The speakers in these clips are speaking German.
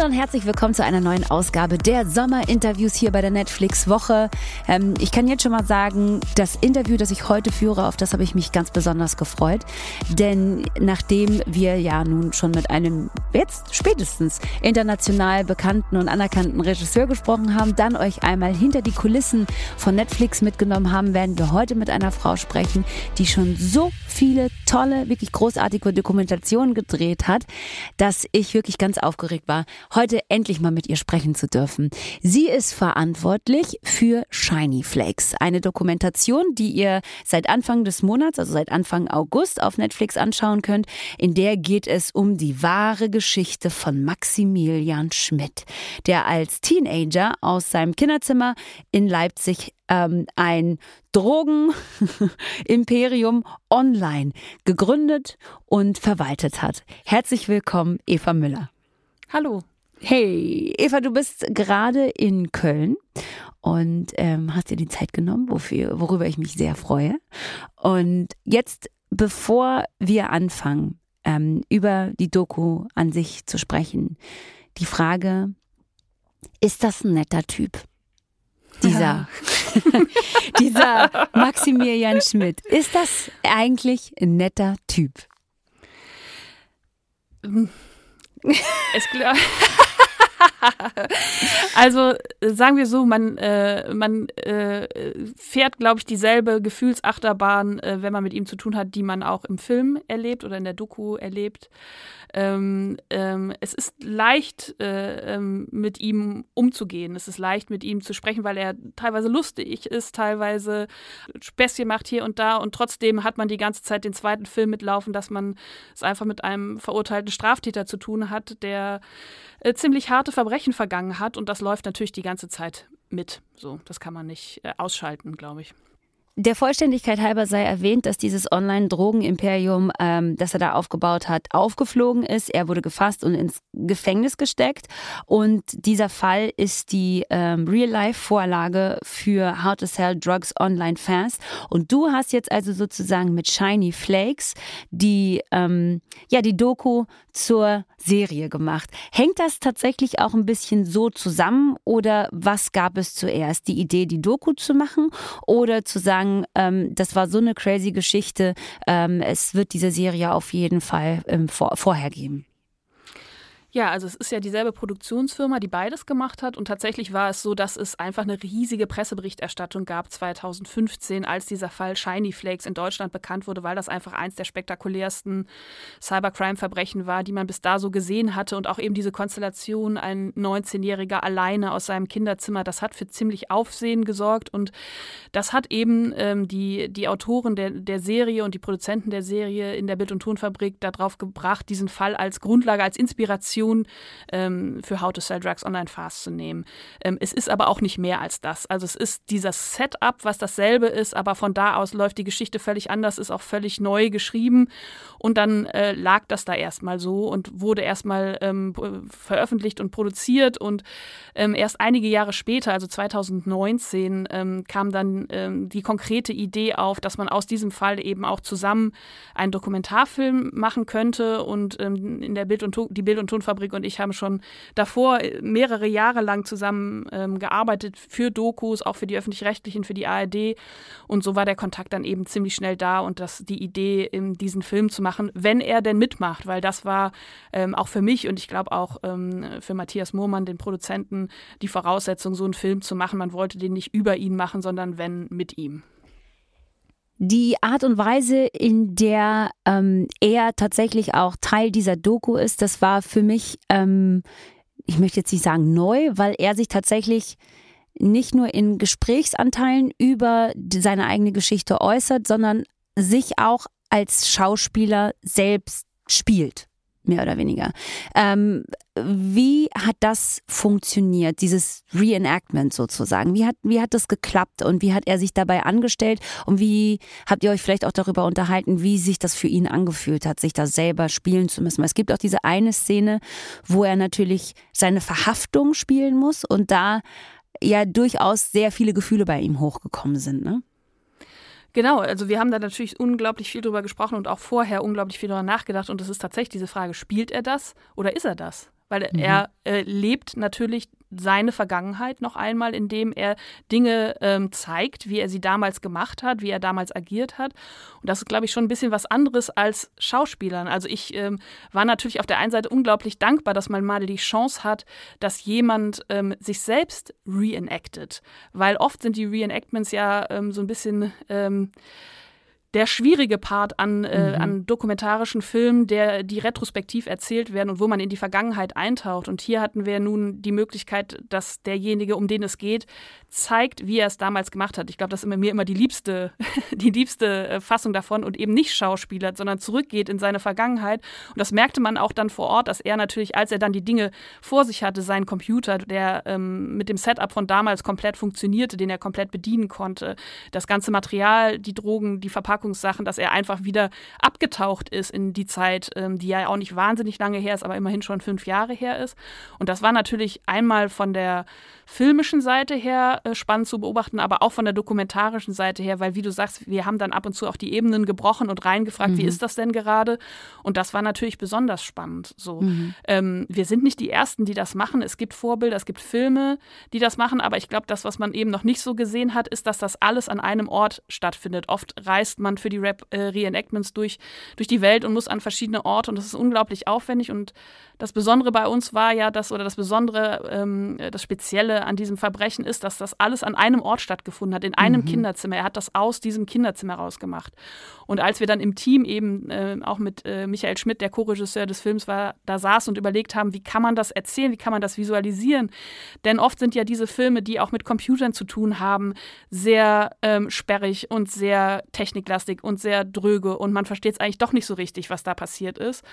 Hallo und herzlich willkommen zu einer neuen Ausgabe der Sommerinterviews hier bei der Netflix Woche. Ähm, ich kann jetzt schon mal sagen, das Interview, das ich heute führe, auf das habe ich mich ganz besonders gefreut. Denn nachdem wir ja nun schon mit einem jetzt spätestens international bekannten und anerkannten Regisseur gesprochen haben, dann euch einmal hinter die Kulissen von Netflix mitgenommen haben, werden wir heute mit einer Frau sprechen, die schon so viele tolle, wirklich großartige Dokumentationen gedreht hat, dass ich wirklich ganz aufgeregt war, heute endlich mal mit ihr sprechen zu dürfen. Sie ist verantwortlich für Shiny Flakes, eine Dokumentation, die ihr seit Anfang des Monats, also seit Anfang August auf Netflix anschauen könnt. In der geht es um die wahre Geschichte von Maximilian Schmidt, der als Teenager aus seinem Kinderzimmer in Leipzig ähm, ein Drogenimperium online gegründet und verwaltet hat. Herzlich willkommen, Eva Müller. Hallo. Hey, Eva, du bist gerade in Köln und ähm, hast dir die Zeit genommen, wofür, worüber ich mich sehr freue. Und jetzt, bevor wir anfangen, ähm, über die Doku an sich zu sprechen, die Frage, ist das ein netter Typ? Dieser, dieser Maximilian Schmidt. Ist das eigentlich ein netter Typ? Es also sagen wir so, man, äh, man äh, fährt, glaube ich, dieselbe Gefühlsachterbahn, äh, wenn man mit ihm zu tun hat, die man auch im Film erlebt oder in der Doku erlebt. Ähm, ähm, es ist leicht, äh, ähm, mit ihm umzugehen. Es ist leicht, mit ihm zu sprechen, weil er teilweise lustig ist, teilweise Späßchen macht hier und da. Und trotzdem hat man die ganze Zeit den zweiten Film mitlaufen, dass man es einfach mit einem verurteilten Straftäter zu tun hat, der äh, ziemlich harte Verbrechen vergangen hat. Und das läuft natürlich die ganze Zeit mit. So, das kann man nicht äh, ausschalten, glaube ich. Der Vollständigkeit halber sei erwähnt, dass dieses Online-Drogen-Imperium, ähm, das er da aufgebaut hat, aufgeflogen ist. Er wurde gefasst und ins Gefängnis gesteckt. Und dieser Fall ist die ähm, Real-Life-Vorlage für How to Sell Drugs Online Fast. Und du hast jetzt also sozusagen mit Shiny Flakes die, ähm, ja, die Doku zur Serie gemacht. Hängt das tatsächlich auch ein bisschen so zusammen oder was gab es zuerst? Die Idee, die Doku zu machen oder zu sagen, ähm, das war so eine crazy Geschichte, ähm, es wird diese Serie auf jeden Fall ähm, vor, vorher geben? Ja, also es ist ja dieselbe Produktionsfirma, die beides gemacht hat. Und tatsächlich war es so, dass es einfach eine riesige Presseberichterstattung gab 2015, als dieser Fall Shiny Flakes in Deutschland bekannt wurde, weil das einfach eins der spektakulärsten Cybercrime-Verbrechen war, die man bis da so gesehen hatte. Und auch eben diese Konstellation, ein 19-Jähriger alleine aus seinem Kinderzimmer, das hat für ziemlich Aufsehen gesorgt. Und das hat eben ähm, die, die Autoren der, der Serie und die Produzenten der Serie in der Bild- und Tonfabrik darauf gebracht, diesen Fall als Grundlage, als Inspiration Inspiration ähm, für How to Sell Drugs Online Fast zu nehmen. Ähm, es ist aber auch nicht mehr als das. Also es ist dieser Setup, was dasselbe ist, aber von da aus läuft die Geschichte völlig anders, ist auch völlig neu geschrieben und dann äh, lag das da erstmal so und wurde erstmal ähm, veröffentlicht und produziert und ähm, erst einige Jahre später, also 2019, ähm, kam dann ähm, die konkrete Idee auf, dass man aus diesem Fall eben auch zusammen einen Dokumentarfilm machen könnte und in der Bild- und die Bild- und Tonfabrik Fabrik und ich haben schon davor mehrere Jahre lang zusammen ähm, gearbeitet für Dokus, auch für die öffentlich-rechtlichen, für die ARD. Und so war der Kontakt dann eben ziemlich schnell da und das, die Idee, in diesen Film zu machen, wenn er denn mitmacht, weil das war ähm, auch für mich und ich glaube auch ähm, für Matthias Mohrmann, den Produzenten, die Voraussetzung, so einen Film zu machen. Man wollte den nicht über ihn machen, sondern wenn mit ihm. Die Art und Weise, in der ähm, er tatsächlich auch Teil dieser Doku ist, das war für mich, ähm, ich möchte jetzt nicht sagen neu, weil er sich tatsächlich nicht nur in Gesprächsanteilen über seine eigene Geschichte äußert, sondern sich auch als Schauspieler selbst spielt mehr oder weniger. Ähm, wie hat das funktioniert, dieses Reenactment sozusagen? Wie hat, wie hat das geklappt und wie hat er sich dabei angestellt und wie habt ihr euch vielleicht auch darüber unterhalten, wie sich das für ihn angefühlt hat, sich da selber spielen zu müssen? Es gibt auch diese eine Szene, wo er natürlich seine Verhaftung spielen muss und da ja durchaus sehr viele Gefühle bei ihm hochgekommen sind, ne? Genau, also wir haben da natürlich unglaublich viel drüber gesprochen und auch vorher unglaublich viel darüber nachgedacht. Und es ist tatsächlich diese Frage, spielt er das oder ist er das? Weil mhm. er äh, lebt natürlich seine Vergangenheit noch einmal, indem er Dinge ähm, zeigt, wie er sie damals gemacht hat, wie er damals agiert hat. Und das ist, glaube ich, schon ein bisschen was anderes als Schauspielern. Also ich ähm, war natürlich auf der einen Seite unglaublich dankbar, dass man mal die Chance hat, dass jemand ähm, sich selbst reenactet. Weil oft sind die Reenactments ja ähm, so ein bisschen ähm, der schwierige Part an, äh, mhm. an dokumentarischen Filmen, der, die retrospektiv erzählt werden und wo man in die Vergangenheit eintaucht. Und hier hatten wir nun die Möglichkeit, dass derjenige, um den es geht, zeigt, wie er es damals gemacht hat. Ich glaube, das ist mir immer die liebste, die liebste äh, Fassung davon und eben nicht Schauspieler, sondern zurückgeht in seine Vergangenheit. Und das merkte man auch dann vor Ort, dass er natürlich, als er dann die Dinge vor sich hatte, seinen Computer, der ähm, mit dem Setup von damals komplett funktionierte, den er komplett bedienen konnte, das ganze Material, die Drogen, die Verpackung, Verpackungssachen, dass er einfach wieder abgetaucht ist in die Zeit, ähm, die ja auch nicht wahnsinnig lange her ist, aber immerhin schon fünf Jahre her ist. Und das war natürlich einmal von der filmischen Seite her äh, spannend zu beobachten, aber auch von der dokumentarischen Seite her, weil wie du sagst, wir haben dann ab und zu auch die Ebenen gebrochen und reingefragt, mhm. wie ist das denn gerade? Und das war natürlich besonders spannend. So, mhm. ähm, wir sind nicht die ersten, die das machen. Es gibt Vorbilder, es gibt Filme, die das machen, aber ich glaube, das, was man eben noch nicht so gesehen hat, ist, dass das alles an einem Ort stattfindet. Oft reist man für die Rap äh, Reenactments durch, durch die Welt und muss an verschiedene Orte und das ist unglaublich aufwendig und das Besondere bei uns war ja, dass, oder das Besondere, ähm, das Spezielle an diesem Verbrechen ist, dass das alles an einem Ort stattgefunden hat, in einem mhm. Kinderzimmer. Er hat das aus diesem Kinderzimmer rausgemacht. Und als wir dann im Team eben äh, auch mit äh, Michael Schmidt, der Co-Regisseur des Films war, da saßen und überlegt haben, wie kann man das erzählen, wie kann man das visualisieren? Denn oft sind ja diese Filme, die auch mit Computern zu tun haben, sehr ähm, sperrig und sehr techniklastig und sehr dröge und man versteht es eigentlich doch nicht so richtig, was da passiert ist.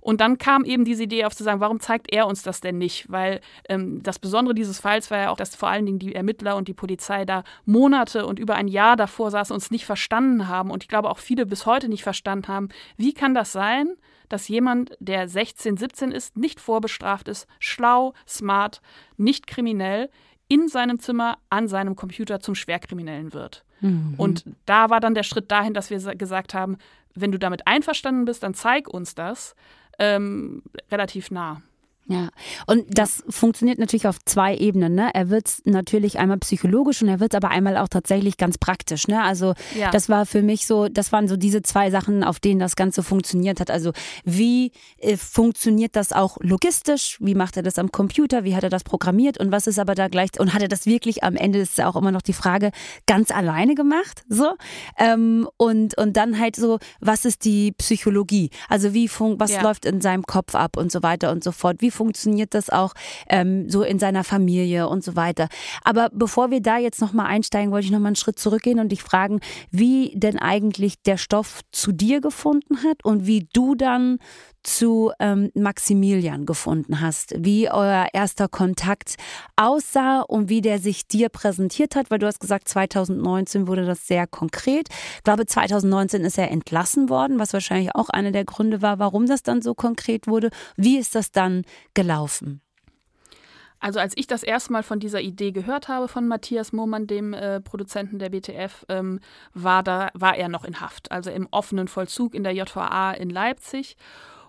Und dann kam eben diese Idee auf zu sagen, warum zeigt er uns das denn nicht? Weil ähm, das Besondere dieses Falls war ja auch, dass vor allen Dingen die Ermittler und die Polizei da Monate und über ein Jahr davor saßen und es nicht verstanden haben. Und ich glaube auch viele bis heute nicht verstanden haben, wie kann das sein, dass jemand, der 16, 17 ist, nicht vorbestraft ist, schlau, smart, nicht kriminell, in seinem Zimmer an seinem Computer zum Schwerkriminellen wird. Mhm. Und da war dann der Schritt dahin, dass wir gesagt haben, wenn du damit einverstanden bist, dann zeig uns das ähm, relativ nah. Ja, und das funktioniert natürlich auf zwei Ebenen. Ne? Er wird natürlich einmal psychologisch und er wird aber einmal auch tatsächlich ganz praktisch. Ne? Also ja. das war für mich so, das waren so diese zwei Sachen, auf denen das Ganze funktioniert hat. Also wie äh, funktioniert das auch logistisch? Wie macht er das am Computer? Wie hat er das programmiert? Und was ist aber da gleich, und hat er das wirklich am Ende, ist ja auch immer noch die Frage, ganz alleine gemacht? So? Ähm, und, und dann halt so, was ist die Psychologie? Also wie fun was ja. läuft in seinem Kopf ab und so weiter und so fort? Wie funktioniert das auch ähm, so in seiner Familie und so weiter. Aber bevor wir da jetzt nochmal einsteigen, wollte ich nochmal einen Schritt zurückgehen und dich fragen, wie denn eigentlich der Stoff zu dir gefunden hat und wie du dann zu ähm, Maximilian gefunden hast, wie euer erster Kontakt aussah und wie der sich dir präsentiert hat, weil du hast gesagt, 2019 wurde das sehr konkret. Ich glaube, 2019 ist er entlassen worden, was wahrscheinlich auch einer der Gründe war, warum das dann so konkret wurde. Wie ist das dann gelaufen? Also als ich das erste Mal von dieser Idee gehört habe von Matthias Mohmann, dem äh, Produzenten der BTF, ähm, war, da, war er noch in Haft, also im offenen Vollzug in der JVA in Leipzig.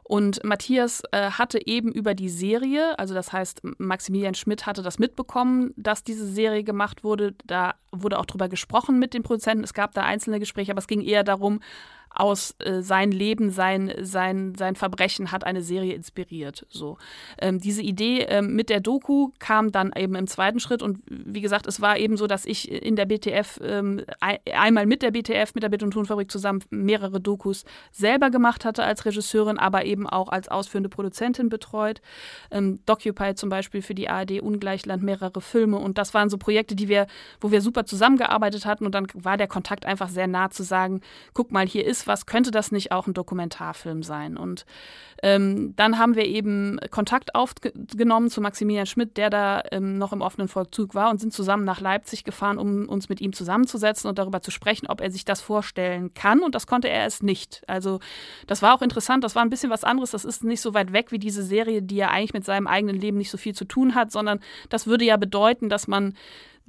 Und Matthias äh, hatte eben über die Serie, also das heißt, Maximilian Schmidt hatte das mitbekommen, dass diese Serie gemacht wurde. Da wurde auch drüber gesprochen mit den Produzenten. Es gab da einzelne Gespräche, aber es ging eher darum, aus äh, sein Leben, sein, sein, sein Verbrechen hat eine Serie inspiriert. So. Ähm, diese Idee ähm, mit der Doku kam dann eben im zweiten Schritt und wie gesagt, es war eben so, dass ich in der BTF ähm, einmal mit der BTF, mit der Bit- und Tonfabrik zusammen mehrere Dokus selber gemacht hatte als Regisseurin, aber eben auch als ausführende Produzentin betreut. Ähm, Docupy zum Beispiel für die ARD Ungleichland mehrere Filme und das waren so Projekte, die wir, wo wir super zusammengearbeitet hatten und dann war der Kontakt einfach sehr nah zu sagen, guck mal, hier ist was, könnte das nicht auch ein Dokumentarfilm sein? Und ähm, dann haben wir eben Kontakt aufgenommen zu Maximilian Schmidt, der da ähm, noch im offenen Vollzug war und sind zusammen nach Leipzig gefahren, um uns mit ihm zusammenzusetzen und darüber zu sprechen, ob er sich das vorstellen kann. Und das konnte er es nicht. Also das war auch interessant, das war ein bisschen was anderes. Das ist nicht so weit weg wie diese Serie, die ja eigentlich mit seinem eigenen Leben nicht so viel zu tun hat, sondern das würde ja bedeuten, dass man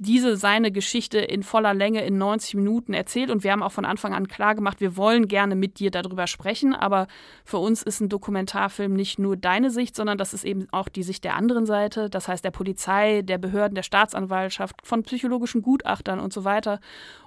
diese seine Geschichte in voller Länge in 90 Minuten erzählt. Und wir haben auch von Anfang an klar gemacht, wir wollen gerne mit dir darüber sprechen, aber für uns ist ein Dokumentarfilm nicht nur deine Sicht, sondern das ist eben auch die Sicht der anderen Seite, das heißt der Polizei, der Behörden, der Staatsanwaltschaft, von psychologischen Gutachtern und so weiter.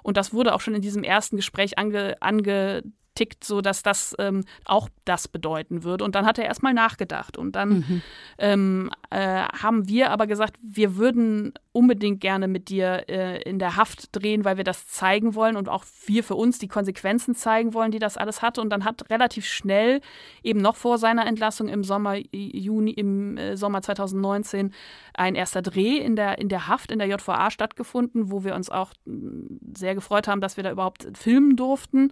Und das wurde auch schon in diesem ersten Gespräch ange, ange tickt, so dass das ähm, auch das bedeuten würde. Und dann hat er erstmal nachgedacht. Und dann mhm. ähm, äh, haben wir aber gesagt, wir würden unbedingt gerne mit dir äh, in der Haft drehen, weil wir das zeigen wollen und auch wir für uns die Konsequenzen zeigen wollen, die das alles hatte. Und dann hat relativ schnell, eben noch vor seiner Entlassung im Sommer, Juni, im äh, Sommer 2019, ein erster Dreh in der, in der Haft in der JVA stattgefunden, wo wir uns auch mm, sehr gefreut haben, dass wir da überhaupt filmen durften.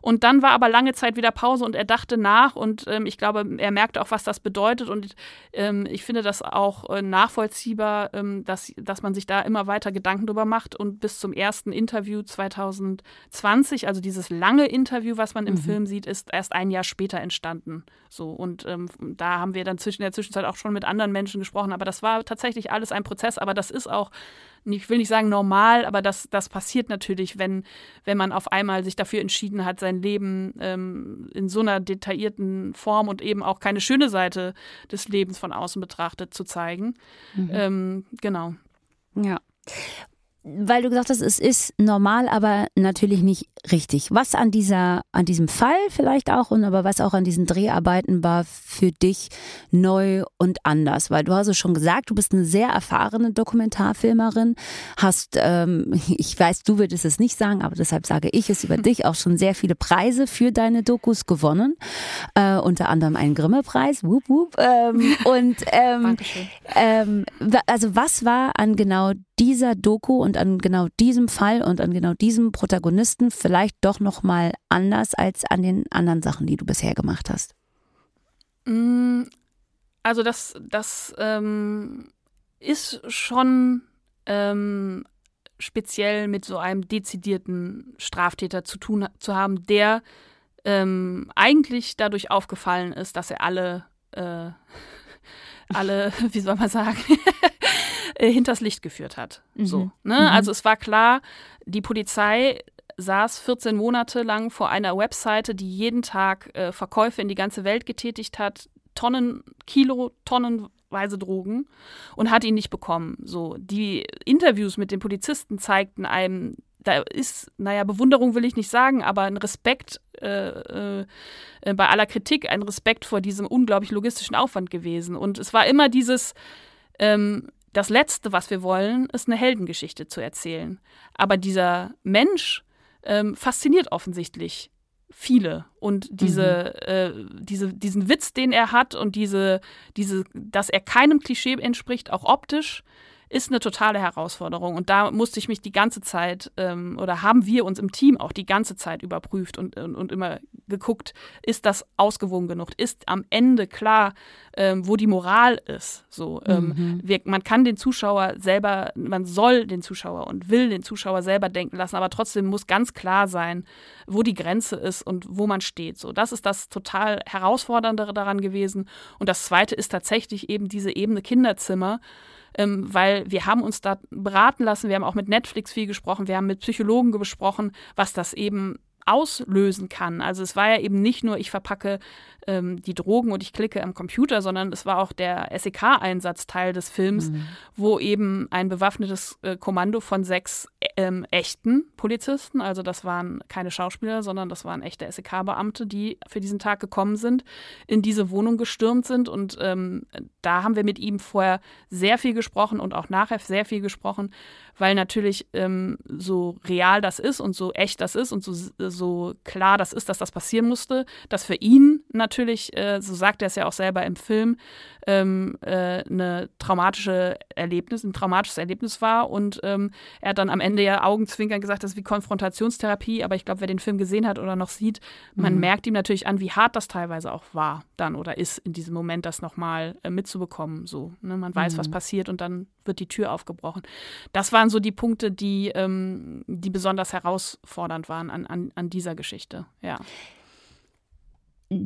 Und dann war aber lange Zeit wieder Pause und er dachte nach und ähm, ich glaube, er merkte auch, was das bedeutet. Und ähm, ich finde das auch äh, nachvollziehbar, ähm, dass, dass man sich da immer weiter Gedanken drüber macht. Und bis zum ersten Interview 2020, also dieses lange Interview, was man im mhm. Film sieht, ist erst ein Jahr später entstanden. So, und ähm, da haben wir dann zwischen der Zwischenzeit auch schon mit anderen Menschen gesprochen. Aber das war tatsächlich alles ein Prozess, aber das ist auch ich will nicht sagen normal, aber das, das passiert natürlich, wenn, wenn man auf einmal sich dafür entschieden hat, sein Leben ähm, in so einer detaillierten Form und eben auch keine schöne Seite des Lebens von außen betrachtet zu zeigen. Mhm. Ähm, genau. Ja weil du gesagt hast, es ist normal, aber natürlich nicht richtig. Was an dieser, an diesem Fall vielleicht auch und aber was auch an diesen Dreharbeiten war für dich neu und anders? Weil du hast es schon gesagt, du bist eine sehr erfahrene Dokumentarfilmerin, hast, ähm, ich weiß, du würdest es nicht sagen, aber deshalb sage ich es über dich, auch schon sehr viele Preise für deine Dokus gewonnen, äh, unter anderem einen Grimme-Preis, wup, wup, ähm, und ähm, ähm, also was war an genau dieser Doku und an genau diesem Fall und an genau diesem Protagonisten vielleicht doch noch mal anders als an den anderen Sachen, die du bisher gemacht hast? Mm, also das, das ähm, ist schon ähm, speziell mit so einem dezidierten Straftäter zu tun zu haben, der ähm, eigentlich dadurch aufgefallen ist, dass er alle, äh, alle, wie soll man sagen, äh, hinters Licht geführt hat. Mhm. So, ne? Mhm. Also es war klar, die Polizei saß 14 Monate lang vor einer Webseite, die jeden Tag äh, Verkäufe in die ganze Welt getätigt hat, Tonnen, Kilo, tonnenweise Drogen und hat ihn nicht bekommen. So, die Interviews mit den Polizisten zeigten einem, da ist, naja, Bewunderung will ich nicht sagen, aber ein Respekt äh, äh, bei aller Kritik, ein Respekt vor diesem unglaublich logistischen Aufwand gewesen. Und es war immer dieses, ähm, das Letzte, was wir wollen, ist eine Heldengeschichte zu erzählen. Aber dieser Mensch ähm, fasziniert offensichtlich viele und diese, mhm. äh, diese, diesen Witz, den er hat und diese, diese, dass er keinem Klischee entspricht, auch optisch, ist eine totale Herausforderung. Und da musste ich mich die ganze Zeit ähm, oder haben wir uns im Team auch die ganze Zeit überprüft und, und, und immer geguckt, ist das ausgewogen genug? Ist am Ende klar, ähm, wo die Moral ist? So, ähm, mhm. wir, man kann den Zuschauer selber, man soll den Zuschauer und will den Zuschauer selber denken lassen, aber trotzdem muss ganz klar sein, wo die Grenze ist und wo man steht. So, das ist das total herausfordernde daran gewesen. Und das zweite ist tatsächlich eben diese Ebene Kinderzimmer ähm, weil wir haben uns da beraten lassen, wir haben auch mit Netflix viel gesprochen, wir haben mit Psychologen gesprochen, was das eben auslösen kann. Also es war ja eben nicht nur, ich verpacke ähm, die Drogen und ich klicke am Computer, sondern es war auch der SEK-Einsatz Teil des Films, mhm. wo eben ein bewaffnetes äh, Kommando von sechs ähm, echten Polizisten, also das waren keine Schauspieler, sondern das waren echte SEK-Beamte, die für diesen Tag gekommen sind, in diese Wohnung gestürmt sind und ähm, da haben wir mit ihm vorher sehr viel gesprochen und auch nachher sehr viel gesprochen, weil natürlich ähm, so real das ist und so echt das ist und so, so klar das ist, dass das passieren musste, dass für ihn natürlich, äh, so sagt er es ja auch selber im Film, ähm, äh, eine traumatische Erlebnis, ein traumatisches Erlebnis war und ähm, er hat dann am Ende ja Augenzwinkern gesagt, das ist wie Konfrontationstherapie, aber ich glaube, wer den Film gesehen hat oder noch sieht, man mhm. merkt ihm natürlich an, wie hart das teilweise auch war dann oder ist in diesem Moment, das nochmal äh, mitzubekommen. So, ne? Man weiß, mhm. was passiert und dann wird die Tür aufgebrochen. Das waren so die Punkte, die, ähm, die besonders herausfordernd waren an, an, an dieser Geschichte, ja.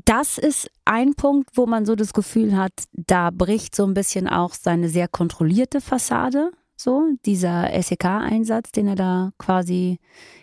Das ist ein Punkt, wo man so das Gefühl hat, da bricht so ein bisschen auch seine sehr kontrollierte Fassade so dieser SEK-Einsatz, den er da quasi,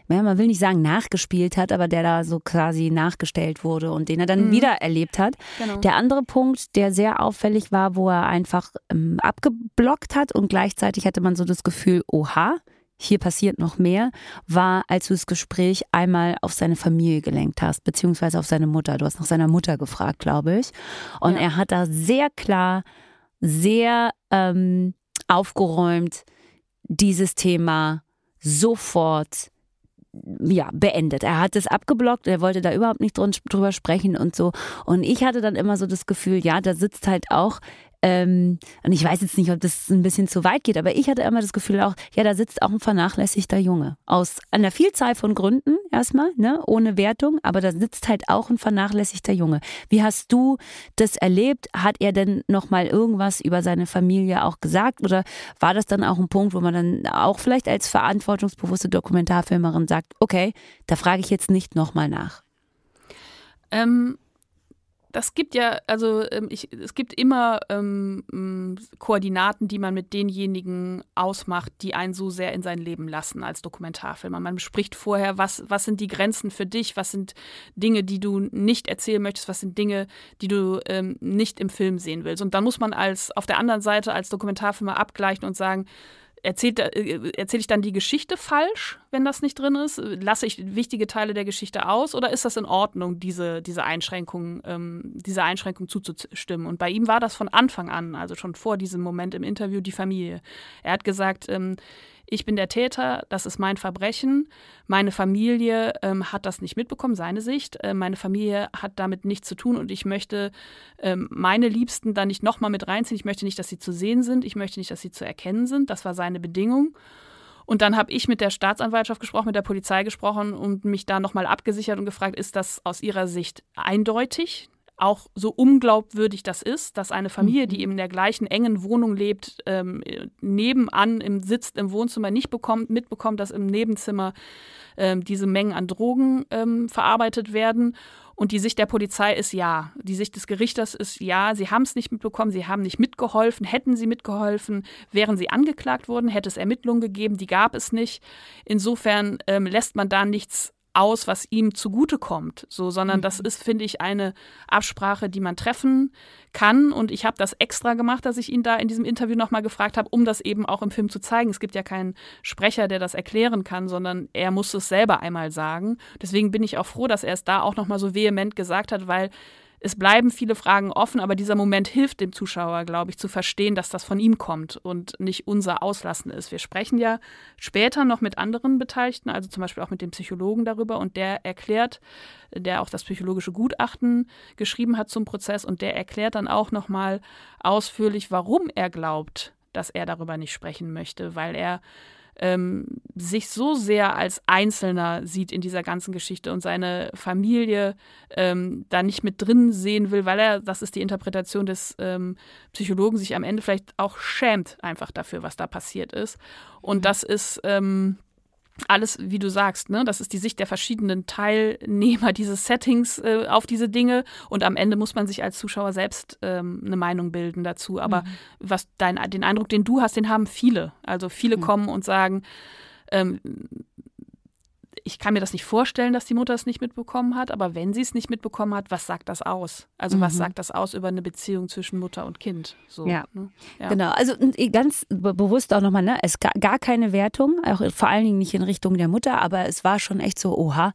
ja, man will nicht sagen nachgespielt hat, aber der da so quasi nachgestellt wurde und den er dann mhm. wieder erlebt hat. Genau. Der andere Punkt, der sehr auffällig war, wo er einfach ähm, abgeblockt hat und gleichzeitig hatte man so das Gefühl, oha, hier passiert noch mehr, war, als du das Gespräch einmal auf seine Familie gelenkt hast, beziehungsweise auf seine Mutter. Du hast nach seiner Mutter gefragt, glaube ich. Und ja. er hat da sehr klar, sehr ähm, aufgeräumt dieses Thema sofort ja, beendet. Er hat es abgeblockt, er wollte da überhaupt nicht drüber sprechen und so. Und ich hatte dann immer so das Gefühl, ja, da sitzt halt auch ähm, und ich weiß jetzt nicht, ob das ein bisschen zu weit geht, aber ich hatte immer das Gefühl auch, ja, da sitzt auch ein vernachlässigter Junge. Aus einer Vielzahl von Gründen erstmal, ne, ohne Wertung, aber da sitzt halt auch ein vernachlässigter Junge. Wie hast du das erlebt? Hat er denn nochmal irgendwas über seine Familie auch gesagt? Oder war das dann auch ein Punkt, wo man dann auch vielleicht als verantwortungsbewusste Dokumentarfilmerin sagt, okay, da frage ich jetzt nicht nochmal nach? Ähm, das gibt ja, also ähm, ich, es gibt immer ähm, Koordinaten, die man mit denjenigen ausmacht, die einen so sehr in sein Leben lassen als Dokumentarfilmer. Man bespricht vorher, was, was sind die Grenzen für dich, was sind Dinge, die du nicht erzählen möchtest, was sind Dinge, die du ähm, nicht im Film sehen willst. Und dann muss man als auf der anderen Seite als Dokumentarfilmer abgleichen und sagen, Erzählt, äh, erzähle ich dann die Geschichte falsch, wenn das nicht drin ist? Lasse ich wichtige Teile der Geschichte aus oder ist das in Ordnung, diese, diese Einschränkung, ähm, diese Einschränkung zuzustimmen? Und bei ihm war das von Anfang an, also schon vor diesem Moment im Interview, die Familie. Er hat gesagt, ähm, ich bin der Täter, das ist mein Verbrechen. Meine Familie ähm, hat das nicht mitbekommen, seine Sicht. Äh, meine Familie hat damit nichts zu tun und ich möchte ähm, meine Liebsten da nicht nochmal mit reinziehen. Ich möchte nicht, dass sie zu sehen sind. Ich möchte nicht, dass sie zu erkennen sind. Das war seine Bedingung. Und dann habe ich mit der Staatsanwaltschaft gesprochen, mit der Polizei gesprochen und mich da nochmal abgesichert und gefragt, ist das aus ihrer Sicht eindeutig, auch so unglaubwürdig das ist, dass eine Familie, die mhm. eben in der gleichen engen Wohnung lebt, ähm, nebenan im, sitzt im Wohnzimmer, nicht bekommt, mitbekommt, dass im Nebenzimmer ähm, diese Mengen an Drogen ähm, verarbeitet werden. Und die Sicht der Polizei ist ja. Die Sicht des Gerichters ist ja, sie haben es nicht mitbekommen, sie haben nicht mitgeholfen. Hätten sie mitgeholfen, wären sie angeklagt worden, hätte es Ermittlungen gegeben, die gab es nicht. Insofern ähm, lässt man da nichts aus, was ihm zugutekommt, so, sondern mhm. das ist, finde ich, eine Absprache, die man treffen kann. Und ich habe das extra gemacht, dass ich ihn da in diesem Interview nochmal gefragt habe, um das eben auch im Film zu zeigen. Es gibt ja keinen Sprecher, der das erklären kann, sondern er muss es selber einmal sagen. Deswegen bin ich auch froh, dass er es da auch nochmal so vehement gesagt hat, weil es bleiben viele Fragen offen, aber dieser Moment hilft dem Zuschauer, glaube ich, zu verstehen, dass das von ihm kommt und nicht unser Auslassen ist. Wir sprechen ja später noch mit anderen Beteiligten, also zum Beispiel auch mit dem Psychologen darüber und der erklärt, der auch das psychologische Gutachten geschrieben hat zum Prozess und der erklärt dann auch nochmal ausführlich, warum er glaubt, dass er darüber nicht sprechen möchte, weil er ähm, sich so sehr als Einzelner sieht in dieser ganzen Geschichte und seine Familie ähm, da nicht mit drin sehen will, weil er, das ist die Interpretation des ähm, Psychologen, sich am Ende vielleicht auch schämt einfach dafür, was da passiert ist. Und mhm. das ist ähm, alles, wie du sagst, ne, das ist die Sicht der verschiedenen Teilnehmer dieses Settings äh, auf diese Dinge und am Ende muss man sich als Zuschauer selbst ähm, eine Meinung bilden dazu. Aber mhm. was dein, den Eindruck, den du hast, den haben viele. Also viele mhm. kommen und sagen, ähm, ich kann mir das nicht vorstellen, dass die Mutter es nicht mitbekommen hat, aber wenn sie es nicht mitbekommen hat, was sagt das aus? Also mhm. was sagt das aus über eine Beziehung zwischen Mutter und Kind? So, ja. Ne? ja. genau. Also ganz bewusst auch nochmal, ne? es gab gar keine Wertung, auch vor allen Dingen nicht in Richtung der Mutter, aber es war schon echt so, oha,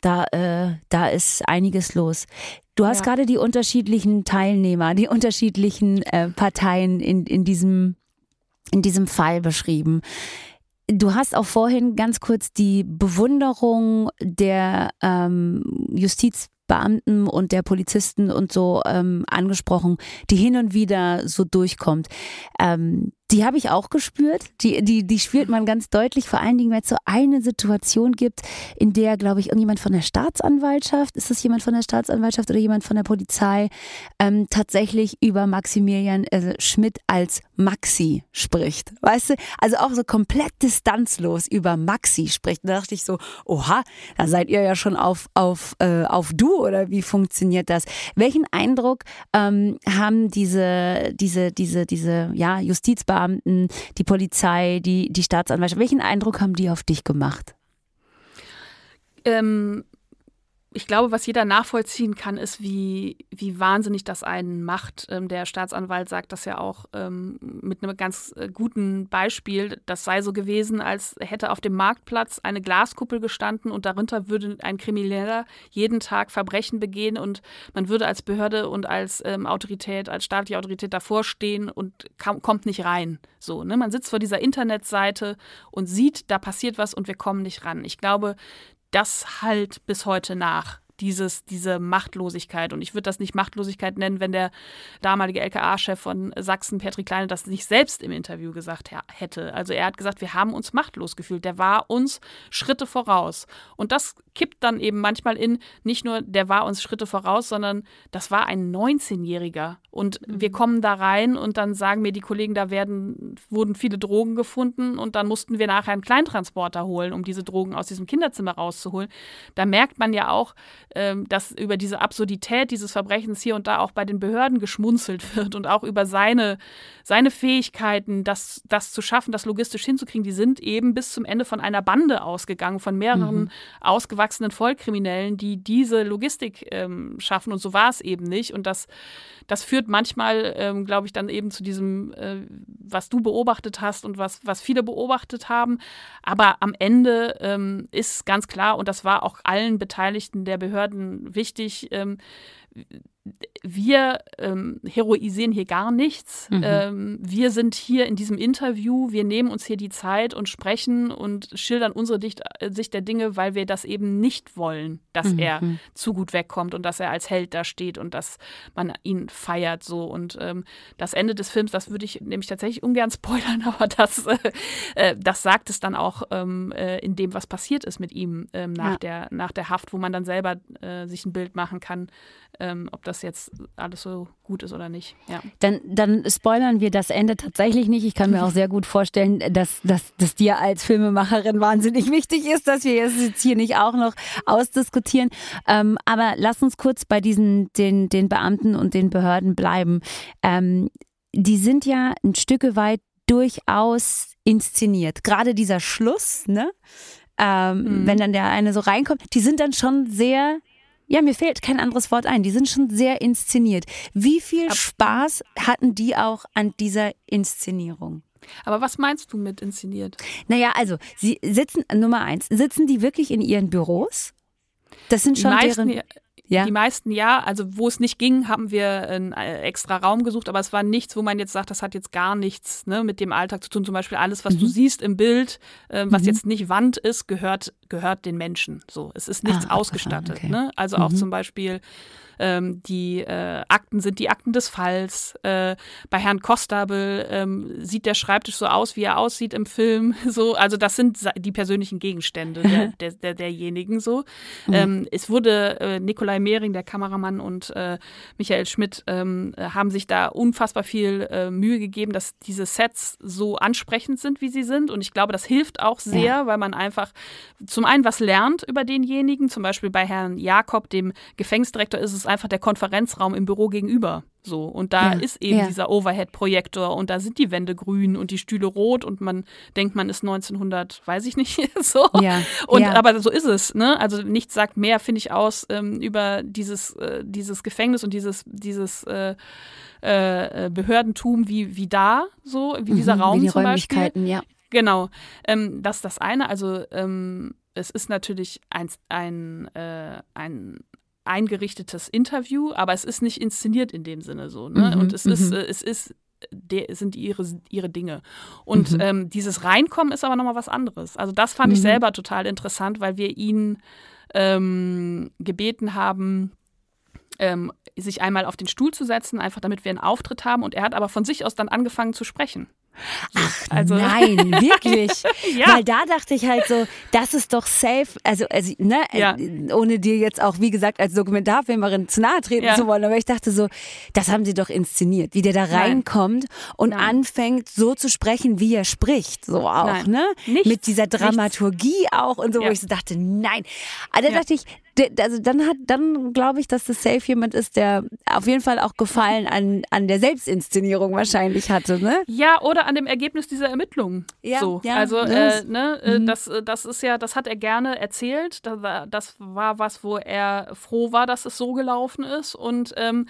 da, äh, da ist einiges los. Du hast ja. gerade die unterschiedlichen Teilnehmer, die unterschiedlichen äh, Parteien in, in, diesem, in diesem Fall beschrieben. Du hast auch vorhin ganz kurz die Bewunderung der ähm, Justizbeamten und der Polizisten und so ähm, angesprochen, die hin und wieder so durchkommt. Ähm, die habe ich auch gespürt. Die, die, die spürt man ganz deutlich, vor allen Dingen, wenn es so eine Situation gibt, in der, glaube ich, irgendjemand von der Staatsanwaltschaft, ist das jemand von der Staatsanwaltschaft oder jemand von der Polizei, ähm, tatsächlich über Maximilian äh, Schmidt als Maxi spricht. Weißt du? Also auch so komplett distanzlos über Maxi spricht. Da dachte ich so, oha, da seid ihr ja schon auf, auf, äh, auf du oder wie funktioniert das? Welchen Eindruck ähm, haben diese, diese, diese, diese, ja, Justizbeamten Beamten, die Polizei, die, die Staatsanwaltschaft. Welchen Eindruck haben die auf dich gemacht? Ähm, ich glaube, was jeder nachvollziehen kann, ist, wie, wie wahnsinnig das einen macht. Ähm, der Staatsanwalt sagt das ja auch ähm, mit einem ganz äh, guten Beispiel. Das sei so gewesen, als hätte auf dem Marktplatz eine Glaskuppel gestanden und darunter würde ein Krimineller jeden Tag Verbrechen begehen und man würde als Behörde und als ähm, Autorität, als staatliche Autorität davor stehen und kommt nicht rein. So, ne? Man sitzt vor dieser Internetseite und sieht, da passiert was und wir kommen nicht ran. Ich glaube, das halt bis heute nach dieses, diese Machtlosigkeit. Und ich würde das nicht Machtlosigkeit nennen, wenn der damalige LKA-Chef von Sachsen, Patrick Kleine, das nicht selbst im Interview gesagt hätte. Also er hat gesagt, wir haben uns machtlos gefühlt. Der war uns Schritte voraus. Und das kippt dann eben manchmal in, nicht nur der war uns Schritte voraus, sondern das war ein 19-Jähriger. Und mhm. wir kommen da rein und dann sagen mir die Kollegen, da werden, wurden viele Drogen gefunden und dann mussten wir nachher einen Kleintransporter holen, um diese Drogen aus diesem Kinderzimmer rauszuholen. Da merkt man ja auch, ähm, dass über diese Absurdität dieses Verbrechens hier und da auch bei den Behörden geschmunzelt wird und auch über seine, seine Fähigkeiten, das, das zu schaffen, das logistisch hinzukriegen, die sind eben bis zum Ende von einer Bande ausgegangen, von mehreren mhm. ausgewachsenen Vollkriminellen, die diese Logistik ähm, schaffen. Und so war es eben nicht. Und das, das führt manchmal, ähm, glaube ich, dann eben zu diesem, äh, was du beobachtet hast und was, was viele beobachtet haben. Aber am Ende ähm, ist ganz klar, und das war auch allen Beteiligten der Behörden, Behörden wichtig. Ähm, wir ähm, heroisieren hier gar nichts. Mhm. Ähm, wir sind hier in diesem Interview, wir nehmen uns hier die Zeit und sprechen und schildern unsere Dicht äh, Sicht der Dinge, weil wir das eben nicht wollen, dass mhm. er zu gut wegkommt und dass er als Held da steht und dass man ihn feiert so. Und ähm, das Ende des Films, das würde ich nämlich tatsächlich ungern spoilern, aber das, äh, äh, das sagt es dann auch ähm, äh, in dem, was passiert ist mit ihm ähm, nach, ja. der, nach der Haft, wo man dann selber äh, sich ein Bild machen kann, ähm, ob das jetzt alles so gut ist oder nicht. Ja. Dann, dann spoilern wir das Ende tatsächlich nicht. Ich kann mir auch sehr gut vorstellen, dass, dass, dass dir als Filmemacherin wahnsinnig wichtig ist, dass wir es jetzt hier nicht auch noch ausdiskutieren. Ähm, aber lass uns kurz bei diesen, den, den Beamten und den Behörden bleiben. Ähm, die sind ja ein Stück weit durchaus inszeniert. Gerade dieser Schluss, ne? Ähm, mhm. Wenn dann der eine so reinkommt, die sind dann schon sehr ja, mir fällt kein anderes Wort ein. Die sind schon sehr inszeniert. Wie viel Ab Spaß hatten die auch an dieser Inszenierung? Aber was meinst du mit inszeniert? Naja, also, sie sitzen, Nummer eins, sitzen die wirklich in ihren Büros? Das sind schon die meisten, deren. Ja. Die meisten ja. Also wo es nicht ging, haben wir einen äh, extra Raum gesucht, aber es war nichts, wo man jetzt sagt, das hat jetzt gar nichts ne, mit dem Alltag zu tun. Zum Beispiel alles, was mhm. du siehst im Bild, äh, was mhm. jetzt nicht Wand ist, gehört, gehört den Menschen. So, es ist nichts ah, ausgestattet. Okay. Ne? Also auch mhm. zum Beispiel ähm, die äh, Akten sind die Akten des Falls. Äh, bei Herrn Kostabel ähm, sieht der Schreibtisch so aus, wie er aussieht im Film. So, also das sind die persönlichen Gegenstände der, der, der, derjenigen so. Mhm. Ähm, es wurde äh, Nikolai Mehring, der Kameramann, und äh, Michael Schmidt ähm, haben sich da unfassbar viel äh, Mühe gegeben, dass diese Sets so ansprechend sind, wie sie sind. Und ich glaube, das hilft auch sehr, ja. weil man einfach zum einen was lernt über denjenigen. Zum Beispiel bei Herrn Jakob, dem Gefängnisdirektor, ist es einfach der Konferenzraum im Büro gegenüber. So. Und da ja, ist eben ja. dieser Overhead-Projektor und da sind die Wände grün und die Stühle rot und man denkt, man ist 1900, weiß ich nicht, so. Ja, und aber so ist es, ne? Also nichts sagt mehr, finde ich, aus ähm, über dieses, äh, dieses Gefängnis und dieses, dieses äh, äh, Behördentum wie, wie da, so, wie dieser mhm, Raum wie die zum Räumlichkeiten, Beispiel. ja. Genau. Ähm, das ist das eine. Also ähm, es ist natürlich ein, ein, äh, ein eingerichtetes Interview, aber es ist nicht inszeniert in dem Sinne so. Ne? Mhm, und es ist, mhm. äh, es ist der, sind ihre, ihre Dinge. Und mhm. ähm, dieses Reinkommen ist aber nochmal was anderes. Also das fand mhm. ich selber total interessant, weil wir ihn ähm, gebeten haben, ähm, sich einmal auf den Stuhl zu setzen, einfach damit wir einen Auftritt haben. Und er hat aber von sich aus dann angefangen zu sprechen. Ach also. nein, wirklich. ja. Weil da dachte ich halt so, das ist doch safe, also, also ne, ja. ohne dir jetzt auch, wie gesagt, als Dokumentarfilmerin zu nahe treten ja. zu wollen, aber ich dachte so, das haben sie doch inszeniert, wie der da reinkommt nein. und nein. anfängt so zu sprechen, wie er spricht, so auch, nein. ne? Nichts. Mit dieser Dramaturgie Nichts. auch und so, wo ich so dachte, nein. Also da dachte ich, also dann hat, dann glaube ich, dass das safe jemand ist, der auf jeden Fall auch Gefallen an, an der Selbstinszenierung wahrscheinlich hatte, ne? Ja, oder an dem Ergebnis dieser Ermittlungen. Ja, so. ja also äh, ne, äh, mhm. das, äh, das ist ja, das hat er gerne erzählt. Das war, das war was, wo er froh war, dass es so gelaufen ist. Und ähm,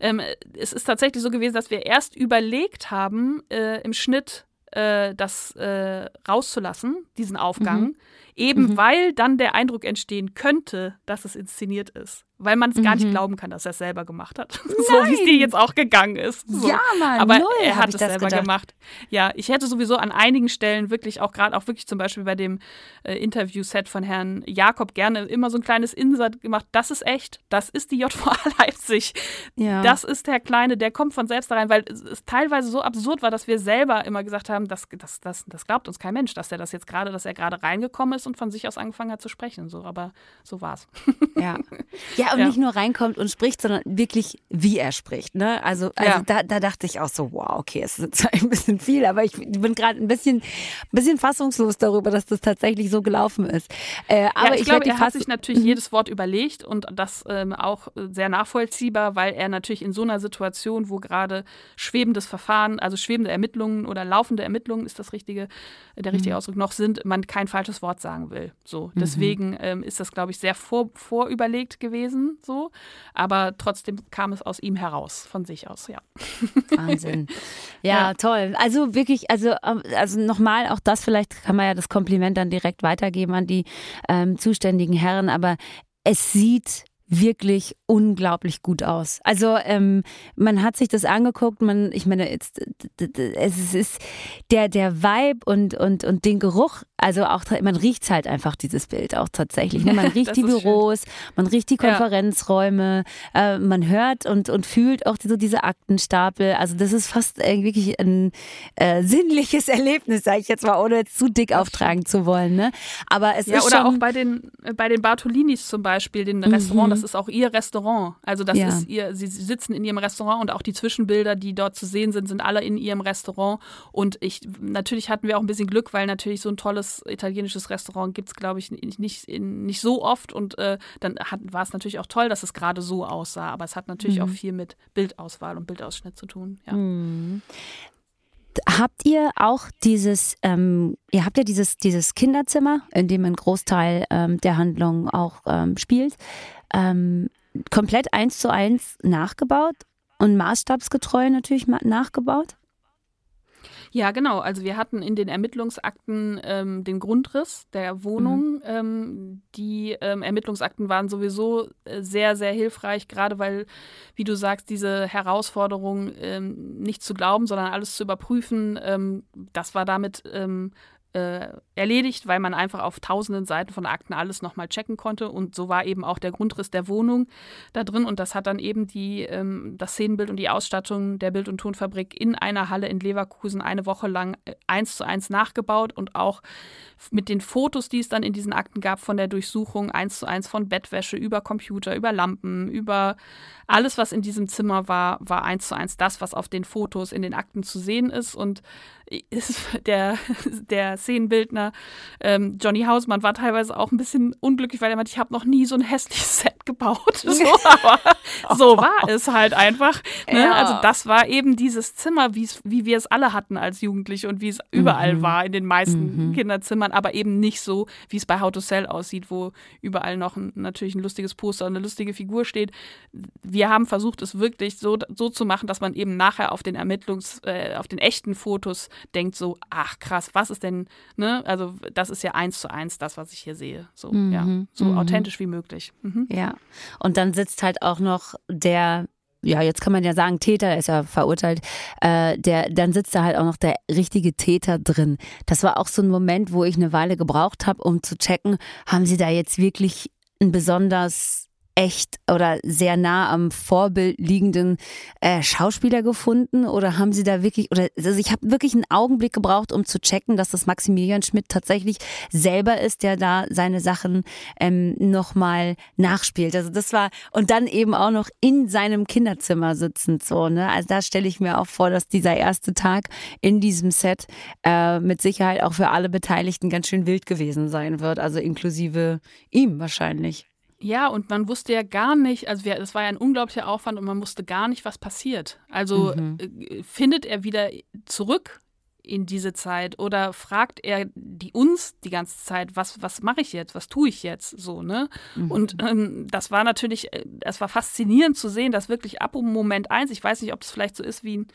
ähm, es ist tatsächlich so gewesen, dass wir erst überlegt haben, äh, im Schnitt äh, das äh, rauszulassen, diesen Aufgang. Mhm eben mhm. weil dann der Eindruck entstehen könnte, dass es inszeniert ist weil man es gar nicht mhm. glauben kann, dass er es selber gemacht hat. so wie es dir jetzt auch gegangen ist. So. Ja, Mann, Aber null, er hat es selber gedacht. gemacht. Ja, ich hätte sowieso an einigen Stellen wirklich auch gerade auch wirklich zum Beispiel bei dem äh, Interview-Set von Herrn Jakob gerne immer so ein kleines Insert gemacht. Das ist echt. Das ist die JVA Leipzig. Ja. Das ist der Kleine, der kommt von selbst da rein, weil es teilweise so absurd war, dass wir selber immer gesagt haben, das, das, das, das glaubt uns kein Mensch, dass er das jetzt gerade, dass er gerade reingekommen ist und von sich aus angefangen hat zu sprechen. So, aber so war's. Ja. Ja, und ja. nicht nur reinkommt und spricht, sondern wirklich, wie er spricht. Ne? Also, also ja. da, da dachte ich auch so, wow, okay, es ist zwar ein bisschen viel, aber ich bin gerade ein bisschen, bisschen fassungslos darüber, dass das tatsächlich so gelaufen ist. Äh, aber ja, ich, ich glaube, er hat sich natürlich mhm. jedes Wort überlegt und das ähm, auch sehr nachvollziehbar, weil er natürlich in so einer Situation, wo gerade schwebendes Verfahren, also schwebende Ermittlungen oder laufende Ermittlungen ist das richtige, der richtige mhm. Ausdruck noch sind, man kein falsches Wort sagen will. So, mhm. deswegen ähm, ist das, glaube ich, sehr vor, vorüberlegt gewesen so. Aber trotzdem kam es aus ihm heraus, von sich aus, ja. Wahnsinn. Ja, ja. toll. Also wirklich, also, ähm, also nochmal, auch das vielleicht kann man ja das Kompliment dann direkt weitergeben an die ähm, zuständigen Herren, aber es sieht wirklich unglaublich gut aus. Also ähm, man hat sich das angeguckt, man, ich meine, jetzt, es ist der, der Vibe und, und, und den Geruch, also auch, man riecht halt einfach dieses Bild auch tatsächlich. Ne? Man riecht die Büros, schön. man riecht die Konferenzräume, ja. äh, man hört und, und fühlt auch so diese Aktenstapel. Also das ist fast äh, wirklich ein äh, sinnliches Erlebnis, sage ich jetzt mal, ohne jetzt zu dick auftragen zu wollen. Ne? Aber es ja, ist oder schon auch bei den, bei den Bartolinis zum Beispiel, den mhm. Restaurant, das ist auch ihr Restaurant. Also das ja. ist ihr, sie sitzen in ihrem Restaurant und auch die Zwischenbilder, die dort zu sehen sind, sind alle in ihrem Restaurant. Und ich, natürlich hatten wir auch ein bisschen Glück, weil natürlich so ein tolles italienisches Restaurant gibt es, glaube ich, nicht, in, nicht so oft. Und äh, dann war es natürlich auch toll, dass es gerade so aussah. Aber es hat natürlich mhm. auch viel mit Bildauswahl und Bildausschnitt zu tun. Ja. Mhm. Habt ihr auch dieses, ähm, ihr habt ja dieses, dieses Kinderzimmer, in dem ein Großteil ähm, der Handlung auch ähm, spielt, ähm, komplett eins zu eins nachgebaut und maßstabsgetreu natürlich nachgebaut? Ja, genau. Also wir hatten in den Ermittlungsakten ähm, den Grundriss der Wohnung. Mhm. Ähm, die ähm, Ermittlungsakten waren sowieso äh, sehr, sehr hilfreich, gerade weil, wie du sagst, diese Herausforderung ähm, nicht zu glauben, sondern alles zu überprüfen, ähm, das war damit ähm, äh, erledigt, weil man einfach auf tausenden Seiten von Akten alles nochmal checken konnte. Und so war eben auch der Grundriss der Wohnung da drin. Und das hat dann eben die, ähm, das Szenenbild und die Ausstattung der Bild- und Tonfabrik in einer Halle in Leverkusen eine Woche lang äh, eins zu eins nachgebaut und auch mit den Fotos, die es dann in diesen Akten gab von der Durchsuchung, eins zu eins von Bettwäsche über Computer, über Lampen, über alles, was in diesem Zimmer war, war eins zu eins das, was auf den Fotos in den Akten zu sehen ist. Und der, der Szenenbildner ähm, Johnny Hausmann war teilweise auch ein bisschen unglücklich, weil er meinte, ich habe noch nie so ein hässliches Set gebaut. So, aber so war es halt einfach. Ne? Ja. Also das war eben dieses Zimmer, wie wir es alle hatten als Jugendliche und wie es überall mhm. war in den meisten mhm. Kinderzimmern, aber eben nicht so, wie es bei How to Sell aussieht, wo überall noch ein, natürlich ein lustiges Poster und eine lustige Figur steht. Wir haben versucht, es wirklich so, so zu machen, dass man eben nachher auf den Ermittlungs, äh, auf den echten Fotos denkt so, ach krass, was ist denn, ne? Also das ist ja eins zu eins das, was ich hier sehe. So, mhm. ja, so mhm. authentisch wie möglich. Mhm. Ja. Und dann sitzt halt auch noch der ja, jetzt kann man ja sagen, Täter ist ja verurteilt, äh, der, dann sitzt da halt auch noch der richtige Täter drin. Das war auch so ein Moment, wo ich eine Weile gebraucht habe, um zu checken, haben sie da jetzt wirklich ein besonders echt oder sehr nah am Vorbild liegenden äh, Schauspieler gefunden oder haben Sie da wirklich oder also ich habe wirklich einen Augenblick gebraucht, um zu checken, dass das Maximilian Schmidt tatsächlich selber ist, der da seine Sachen ähm, nochmal nachspielt. Also das war und dann eben auch noch in seinem Kinderzimmer sitzend so. Ne? Also da stelle ich mir auch vor, dass dieser erste Tag in diesem Set äh, mit Sicherheit auch für alle Beteiligten ganz schön wild gewesen sein wird, also inklusive ihm wahrscheinlich. Ja, und man wusste ja gar nicht, also es war ja ein unglaublicher Aufwand und man wusste gar nicht, was passiert. Also mhm. äh, findet er wieder zurück in diese Zeit oder fragt er die uns die ganze Zeit, was, was mache ich jetzt, was tue ich jetzt so, ne? Mhm. Und ähm, das war natürlich, äh, es war faszinierend zu sehen, dass wirklich ab um Moment eins, ich weiß nicht, ob es vielleicht so ist wie ein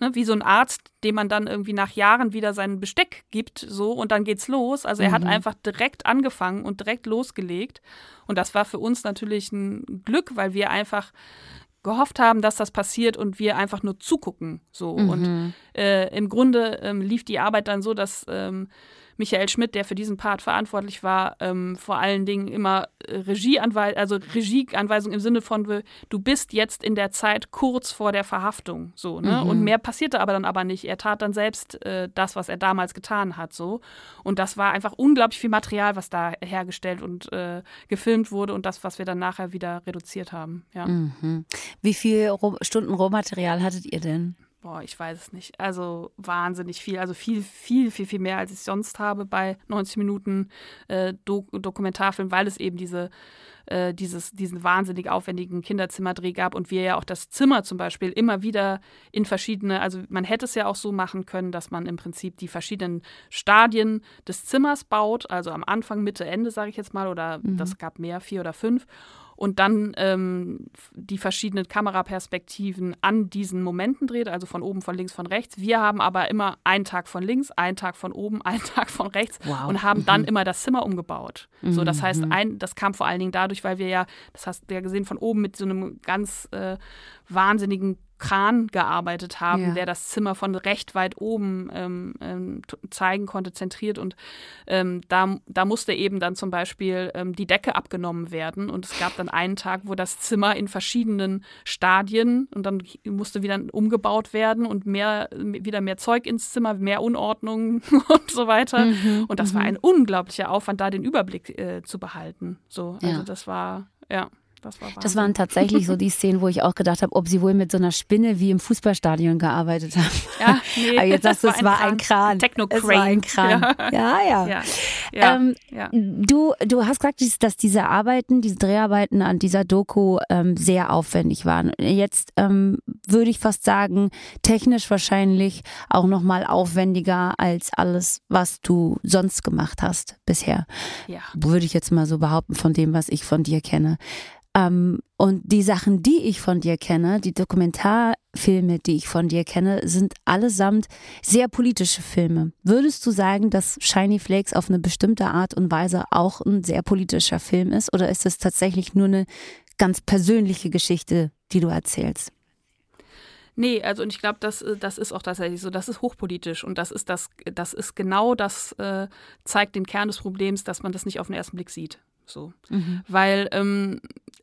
Ne, wie so ein Arzt, dem man dann irgendwie nach Jahren wieder sein Besteck gibt, so und dann geht's los. Also er mhm. hat einfach direkt angefangen und direkt losgelegt. Und das war für uns natürlich ein Glück, weil wir einfach gehofft haben, dass das passiert und wir einfach nur zugucken. So. Mhm. Und äh, im Grunde ähm, lief die Arbeit dann so, dass ähm, Michael Schmidt, der für diesen Part verantwortlich war, ähm, vor allen Dingen immer äh, Regieanweisung, also Regieanweisung im Sinne von, du bist jetzt in der Zeit kurz vor der Verhaftung, so, ne? Mhm. Und mehr passierte aber dann aber nicht. Er tat dann selbst äh, das, was er damals getan hat, so. Und das war einfach unglaublich viel Material, was da hergestellt und äh, gefilmt wurde und das, was wir dann nachher wieder reduziert haben, ja. Mhm. Wie viele Stunden Rohmaterial hattet ihr denn? Boah, ich weiß es nicht. Also wahnsinnig viel. Also viel, viel, viel, viel mehr, als ich sonst habe bei 90 Minuten äh, Do Dokumentarfilm, weil es eben diese, äh, dieses, diesen wahnsinnig aufwendigen Kinderzimmerdreh gab und wir ja auch das Zimmer zum Beispiel immer wieder in verschiedene, also man hätte es ja auch so machen können, dass man im Prinzip die verschiedenen Stadien des Zimmers baut, also am Anfang, Mitte, Ende, sage ich jetzt mal, oder mhm. das gab mehr, vier oder fünf und dann ähm, die verschiedenen Kameraperspektiven an diesen Momenten dreht, also von oben, von links, von rechts. Wir haben aber immer einen Tag von links, einen Tag von oben, einen Tag von rechts wow. und haben mhm. dann immer das Zimmer umgebaut. Mhm. So, das heißt, mhm. ein, das kam vor allen Dingen dadurch, weil wir ja, das hast du ja gesehen, von oben mit so einem ganz äh, wahnsinnigen Kran gearbeitet haben, ja. der das Zimmer von recht weit oben ähm, ähm, zeigen konnte, zentriert. Und ähm, da, da musste eben dann zum Beispiel ähm, die Decke abgenommen werden. Und es gab dann einen Tag, wo das Zimmer in verschiedenen Stadien und dann musste wieder umgebaut werden und mehr, wieder mehr Zeug ins Zimmer, mehr Unordnung und so weiter. Mhm, und das war mhm. ein unglaublicher Aufwand, da den Überblick äh, zu behalten. So, also ja. das war, ja. Das, war das waren tatsächlich so die Szenen, wo ich auch gedacht habe, ob sie wohl mit so einer Spinne wie im Fußballstadion gearbeitet haben. Ja, nee, Aber jetzt sagst du, es war ein Kran. Es war ein Kran. Ja, ja. ja. ja. ja. Ähm, ja. Du, du hast gesagt, dass diese Arbeiten, diese Dreharbeiten an dieser Doku ähm, sehr aufwendig waren. Jetzt ähm, würde ich fast sagen, technisch wahrscheinlich auch nochmal aufwendiger als alles, was du sonst gemacht hast bisher. Ja. Würde ich jetzt mal so behaupten von dem, was ich von dir kenne. Ähm, und die Sachen, die ich von dir kenne, die Dokumentarfilme, die ich von dir kenne, sind allesamt sehr politische Filme. Würdest du sagen, dass Shiny Flakes auf eine bestimmte Art und Weise auch ein sehr politischer Film ist? Oder ist es tatsächlich nur eine ganz persönliche Geschichte, die du erzählst? Nee, also und ich glaube, das, äh, das ist auch tatsächlich so. Das ist hochpolitisch und das ist das, das ist genau das äh, zeigt den Kern des Problems, dass man das nicht auf den ersten Blick sieht. So. Mhm. Weil ähm,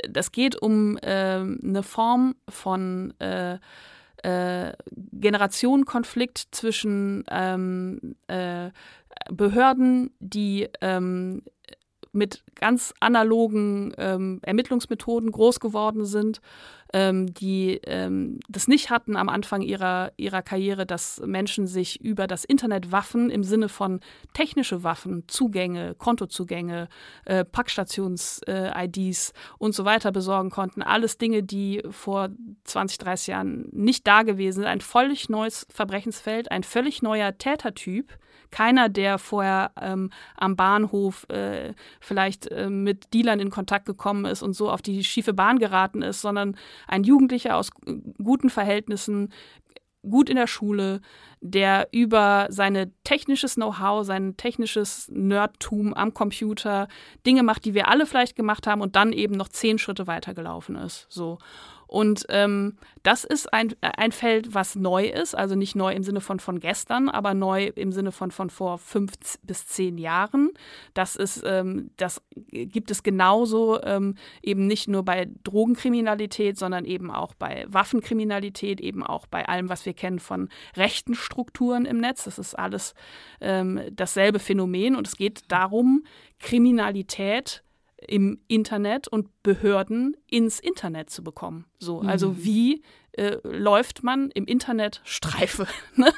das geht um äh, eine Form von äh, äh, Generationenkonflikt zwischen ähm, äh, Behörden, die ähm, mit ganz analogen ähm, Ermittlungsmethoden groß geworden sind, ähm, die ähm, das nicht hatten am Anfang ihrer, ihrer Karriere, dass Menschen sich über das Internet Waffen im Sinne von technische Waffen, Zugänge, Kontozugänge, äh, Packstations-IDs äh, und so weiter besorgen konnten. Alles Dinge, die vor 20, 30 Jahren nicht da gewesen sind. Ein völlig neues Verbrechensfeld, ein völlig neuer Tätertyp keiner, der vorher ähm, am Bahnhof äh, vielleicht äh, mit Dealern in Kontakt gekommen ist und so auf die schiefe Bahn geraten ist, sondern ein Jugendlicher aus guten Verhältnissen, gut in der Schule, der über sein technisches Know-how, sein technisches Nerdtum am Computer Dinge macht, die wir alle vielleicht gemacht haben und dann eben noch zehn Schritte weitergelaufen ist. So. Und ähm, das ist ein, ein Feld, was neu ist, also nicht neu im Sinne von von gestern, aber neu im Sinne von von vor fünf bis zehn Jahren. Das ist, ähm, das gibt es genauso ähm, eben nicht nur bei Drogenkriminalität, sondern eben auch bei Waffenkriminalität, eben auch bei allem, was wir kennen von rechten Strukturen im Netz. Das ist alles ähm, dasselbe Phänomen und es geht darum, Kriminalität im Internet und Behörden ins Internet zu bekommen. So, also mhm. wie äh, läuft man im Internet Streife? Ne?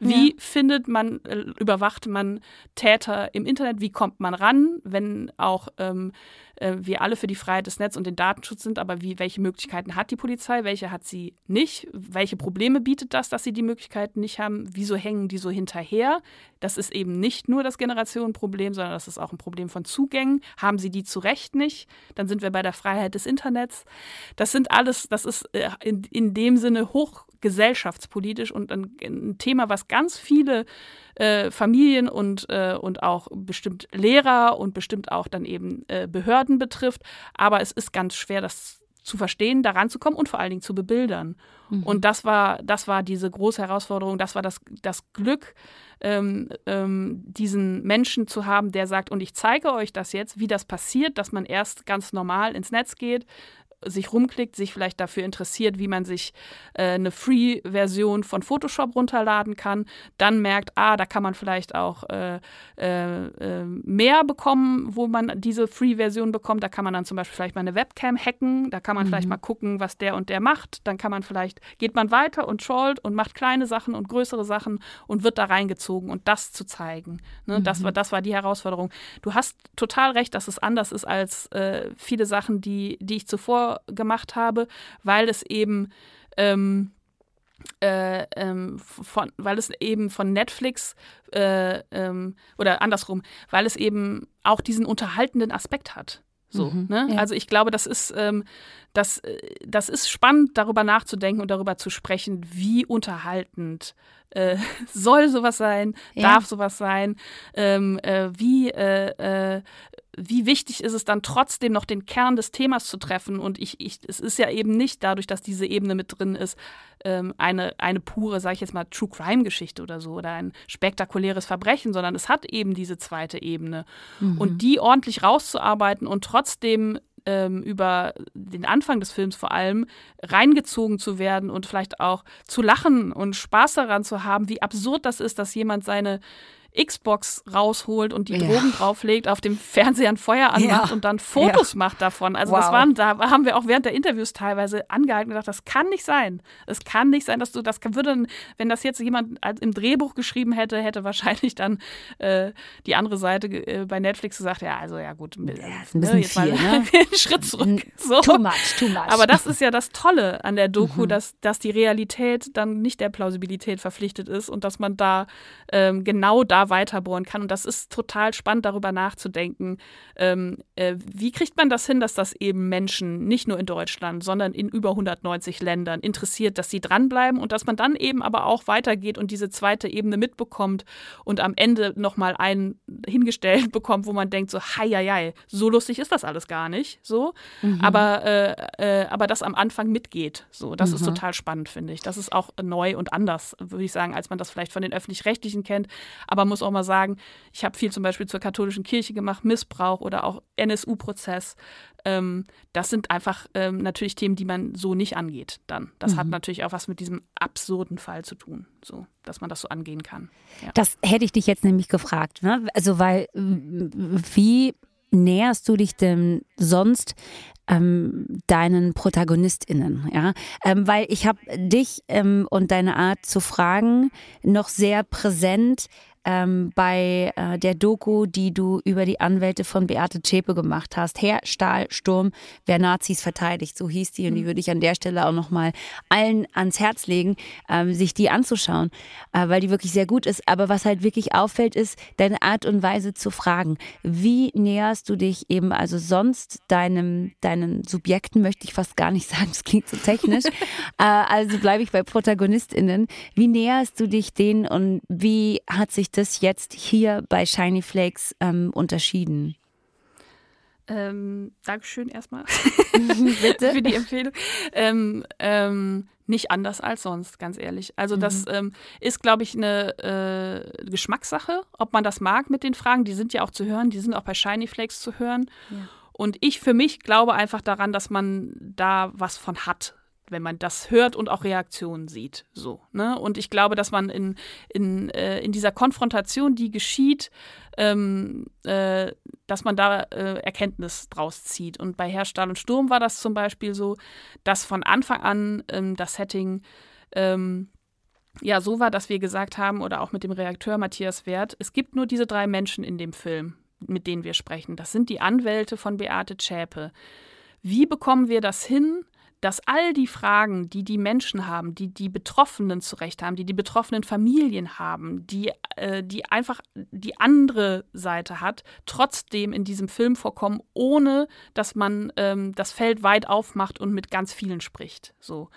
Wie ja. findet man, äh, überwacht man Täter im Internet? Wie kommt man ran, wenn auch ähm, äh, wir alle für die Freiheit des Netzes und den Datenschutz sind, aber wie, welche Möglichkeiten hat die Polizei, welche hat sie nicht? Welche Probleme bietet das, dass sie die Möglichkeiten nicht haben? Wieso hängen die so hinterher? Das ist eben nicht nur das Generationenproblem, sondern das ist auch ein Problem von Zugängen. Haben sie die zu Recht nicht? Dann sind wir bei der Freiheit des Internets. Das sind alles, das ist äh, in, in dem Sinne hochgesellschaftspolitisch und ein, ein Thema, was ganz viele äh, Familien und, äh, und auch bestimmt Lehrer und bestimmt auch dann eben äh, Behörden betrifft. Aber es ist ganz schwer, das zu verstehen, daran zu kommen und vor allen Dingen zu bebildern. Mhm. Und das war, das war diese große Herausforderung, das war das, das Glück, ähm, ähm, diesen Menschen zu haben, der sagt, und ich zeige euch das jetzt, wie das passiert, dass man erst ganz normal ins Netz geht, sich rumklickt, sich vielleicht dafür interessiert, wie man sich äh, eine Free-Version von Photoshop runterladen kann, dann merkt, ah, da kann man vielleicht auch äh, äh, äh mehr bekommen, wo man diese Free-Version bekommt. Da kann man dann zum Beispiel vielleicht mal eine Webcam hacken, da kann man mhm. vielleicht mal gucken, was der und der macht. Dann kann man vielleicht, geht man weiter und trollt und macht kleine Sachen und größere Sachen und wird da reingezogen und das zu zeigen. Ne? Mhm. Das, war, das war die Herausforderung. Du hast total recht, dass es anders ist als äh, viele Sachen, die, die ich zuvor gemacht habe, weil es eben ähm, äh, ähm, von, weil es eben von Netflix äh, ähm, oder andersrum, weil es eben auch diesen unterhaltenden Aspekt hat. So, mhm, ne? Ja. Also ich glaube, das ist, ähm, das, äh, das ist spannend, darüber nachzudenken und darüber zu sprechen, wie unterhaltend äh, soll sowas sein, ja. darf sowas sein, ähm, äh, wie, äh, äh, wie wichtig ist es dann trotzdem noch den Kern des Themas zu treffen. Und ich, ich, es ist ja eben nicht dadurch, dass diese Ebene mit drin ist, ähm, eine, eine pure, sage ich jetzt mal, True Crime-Geschichte oder so oder ein spektakuläres Verbrechen, sondern es hat eben diese zweite Ebene. Mhm. Und die ordentlich rauszuarbeiten und trotzdem ähm, über den Anfang des Films vor allem reingezogen zu werden und vielleicht auch zu lachen und Spaß daran zu haben, wie absurd das ist, dass jemand seine Xbox rausholt und die ja. Drogen drauflegt, auf dem Fernseher ein Feuer anmacht ja. und dann Fotos ja. macht davon. Also wow. das waren, da haben wir auch während der Interviews teilweise angehalten und gedacht, das kann nicht sein. Es kann nicht sein, dass du, das würde, wenn das jetzt jemand im Drehbuch geschrieben hätte, hätte wahrscheinlich dann äh, die andere Seite äh, bei Netflix gesagt, ja, also ja gut, ja, ist ein bisschen ne, viel, ne? einen Schritt zurück. So. Too much, too much. Aber das ist ja das Tolle an der Doku, mhm. dass, dass die Realität dann nicht der Plausibilität verpflichtet ist und dass man da ähm, genau da weiterbohren kann. Und das ist total spannend, darüber nachzudenken. Ähm, äh, wie kriegt man das hin, dass das eben Menschen nicht nur in Deutschland, sondern in über 190 Ländern interessiert, dass sie dranbleiben und dass man dann eben aber auch weitergeht und diese zweite Ebene mitbekommt und am Ende nochmal einen hingestellt bekommt, wo man denkt so, hei, hei, hei, so lustig ist das alles gar nicht, so. Mhm. Aber, äh, äh, aber das am Anfang mitgeht, so. Das mhm. ist total spannend, finde ich. Das ist auch neu und anders, würde ich sagen, als man das vielleicht von den Öffentlich-Rechtlichen kennt. Aber muss auch mal sagen, ich habe viel zum Beispiel zur katholischen Kirche gemacht, Missbrauch oder auch NSU-Prozess. Ähm, das sind einfach ähm, natürlich Themen, die man so nicht angeht dann. Das mhm. hat natürlich auch was mit diesem absurden Fall zu tun, so, dass man das so angehen kann. Ja. Das hätte ich dich jetzt nämlich gefragt. Ne? Also, weil, wie näherst du dich denn sonst ähm, deinen ProtagonistInnen, ja, ähm, weil ich habe dich ähm, und deine Art zu fragen noch sehr präsent ähm, bei äh, der Doku, die du über die Anwälte von Beate Zschäpe gemacht hast. Herr Stahlsturm, wer Nazis verteidigt, so hieß die. Und die mhm. würde ich an der Stelle auch nochmal allen ans Herz legen, ähm, sich die anzuschauen, äh, weil die wirklich sehr gut ist. Aber was halt wirklich auffällt, ist deine Art und Weise zu fragen. Wie näherst du dich eben also sonst deinem, deinen Subjekten, möchte ich fast gar nicht sagen, das klingt so technisch. äh, also bleibe ich bei ProtagonistInnen. Wie näherst du dich denen und wie hat sich das jetzt hier bei Shiny Flakes ähm, unterschieden? Ähm, Dankeschön erstmal Bitte. für die Empfehlung. Ähm, ähm, nicht anders als sonst, ganz ehrlich. Also das mhm. ähm, ist, glaube ich, eine äh, Geschmackssache, ob man das mag mit den Fragen. Die sind ja auch zu hören, die sind auch bei Shiny Flakes zu hören. Ja. Und ich für mich glaube einfach daran, dass man da was von hat wenn man das hört und auch Reaktionen sieht. So, ne? Und ich glaube, dass man in, in, äh, in dieser Konfrontation, die geschieht, ähm, äh, dass man da äh, Erkenntnis draus zieht. Und bei Herr Stahl und Sturm war das zum Beispiel so, dass von Anfang an ähm, das Setting ähm, ja so war, dass wir gesagt haben, oder auch mit dem Reakteur Matthias Wert, es gibt nur diese drei Menschen in dem Film, mit denen wir sprechen. Das sind die Anwälte von Beate Zschäpe. Wie bekommen wir das hin, dass all die Fragen, die die Menschen haben, die die Betroffenen zurecht haben, die die betroffenen Familien haben, die, äh, die einfach die andere Seite hat, trotzdem in diesem Film vorkommen, ohne dass man ähm, das Feld weit aufmacht und mit ganz vielen spricht. So.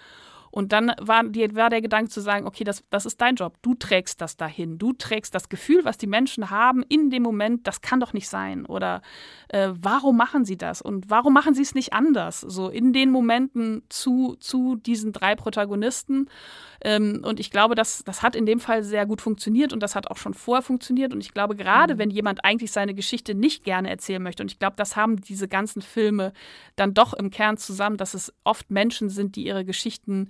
Und dann war, die, war der Gedanke zu sagen, okay, das, das ist dein Job. Du trägst das dahin. Du trägst das Gefühl, was die Menschen haben in dem Moment, das kann doch nicht sein. Oder äh, warum machen sie das? Und warum machen sie es nicht anders? So in den Momenten zu, zu diesen drei Protagonisten. Ähm, und ich glaube, das, das hat in dem Fall sehr gut funktioniert und das hat auch schon vorher funktioniert. Und ich glaube, gerade mhm. wenn jemand eigentlich seine Geschichte nicht gerne erzählen möchte, und ich glaube, das haben diese ganzen Filme dann doch im Kern zusammen, dass es oft Menschen sind, die ihre Geschichten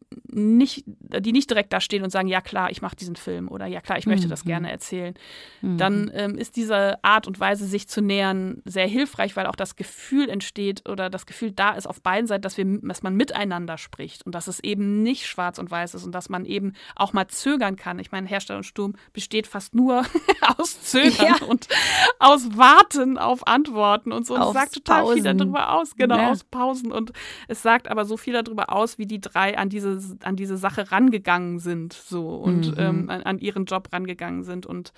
nicht, die nicht direkt da stehen und sagen, ja klar, ich mache diesen Film oder ja klar, ich möchte das mhm. gerne erzählen, mhm. dann ähm, ist diese Art und Weise, sich zu nähern, sehr hilfreich, weil auch das Gefühl entsteht oder das Gefühl da ist auf beiden Seiten, dass, wir, dass man miteinander spricht und dass es eben nicht schwarz und weiß ist und dass man eben auch mal zögern kann. Ich meine, Hersteller und Sturm besteht fast nur aus Zögern ja. und aus Warten auf Antworten und so. Und es sagt total Pausen. viel darüber aus, genau, ja. aus Pausen. Und es sagt aber so viel darüber aus, wie die drei an diese an diese Sache rangegangen sind so und mhm. ähm, an, an, ihren Job rangegangen sind. Und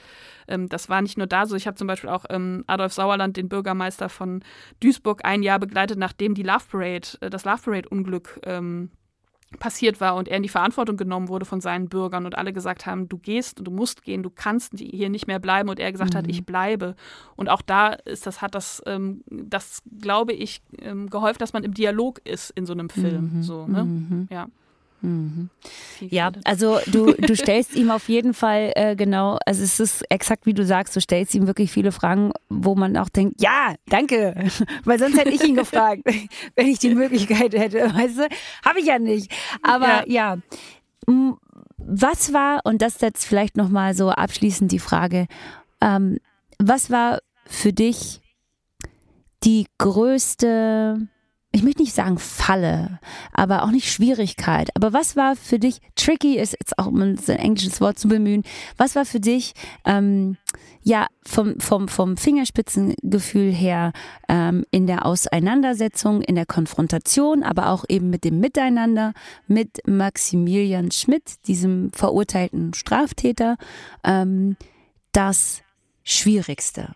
ähm, das war nicht nur da so. Ich habe zum Beispiel auch ähm, Adolf Sauerland, den Bürgermeister von Duisburg, ein Jahr begleitet, nachdem die Love Parade, äh, das Love Parade-Unglück ähm, passiert war und er in die Verantwortung genommen wurde von seinen Bürgern und alle gesagt haben, du gehst und du musst gehen, du kannst hier nicht mehr bleiben und er gesagt mhm. hat, ich bleibe. Und auch da ist das, hat das, ähm, das glaube ich, ähm, geholfen, dass man im Dialog ist in so einem Film. Mhm. So, ne? Mhm. Ja. Mhm. Ja, also du, du stellst ihm auf jeden Fall äh, genau, also es ist exakt wie du sagst, du stellst ihm wirklich viele Fragen, wo man auch denkt, ja, danke, weil sonst hätte ich ihn gefragt, wenn ich die Möglichkeit hätte, weißt du, habe ich ja nicht. Aber ja. ja, was war, und das setzt vielleicht nochmal so abschließend die Frage, ähm, was war für dich die größte ich möchte nicht sagen Falle, aber auch nicht Schwierigkeit. Aber was war für dich, tricky ist jetzt auch, um ein englisches Wort zu bemühen, was war für dich, ähm, ja, vom, vom, vom Fingerspitzengefühl her ähm, in der Auseinandersetzung, in der Konfrontation, aber auch eben mit dem Miteinander mit Maximilian Schmidt, diesem verurteilten Straftäter, ähm, das Schwierigste?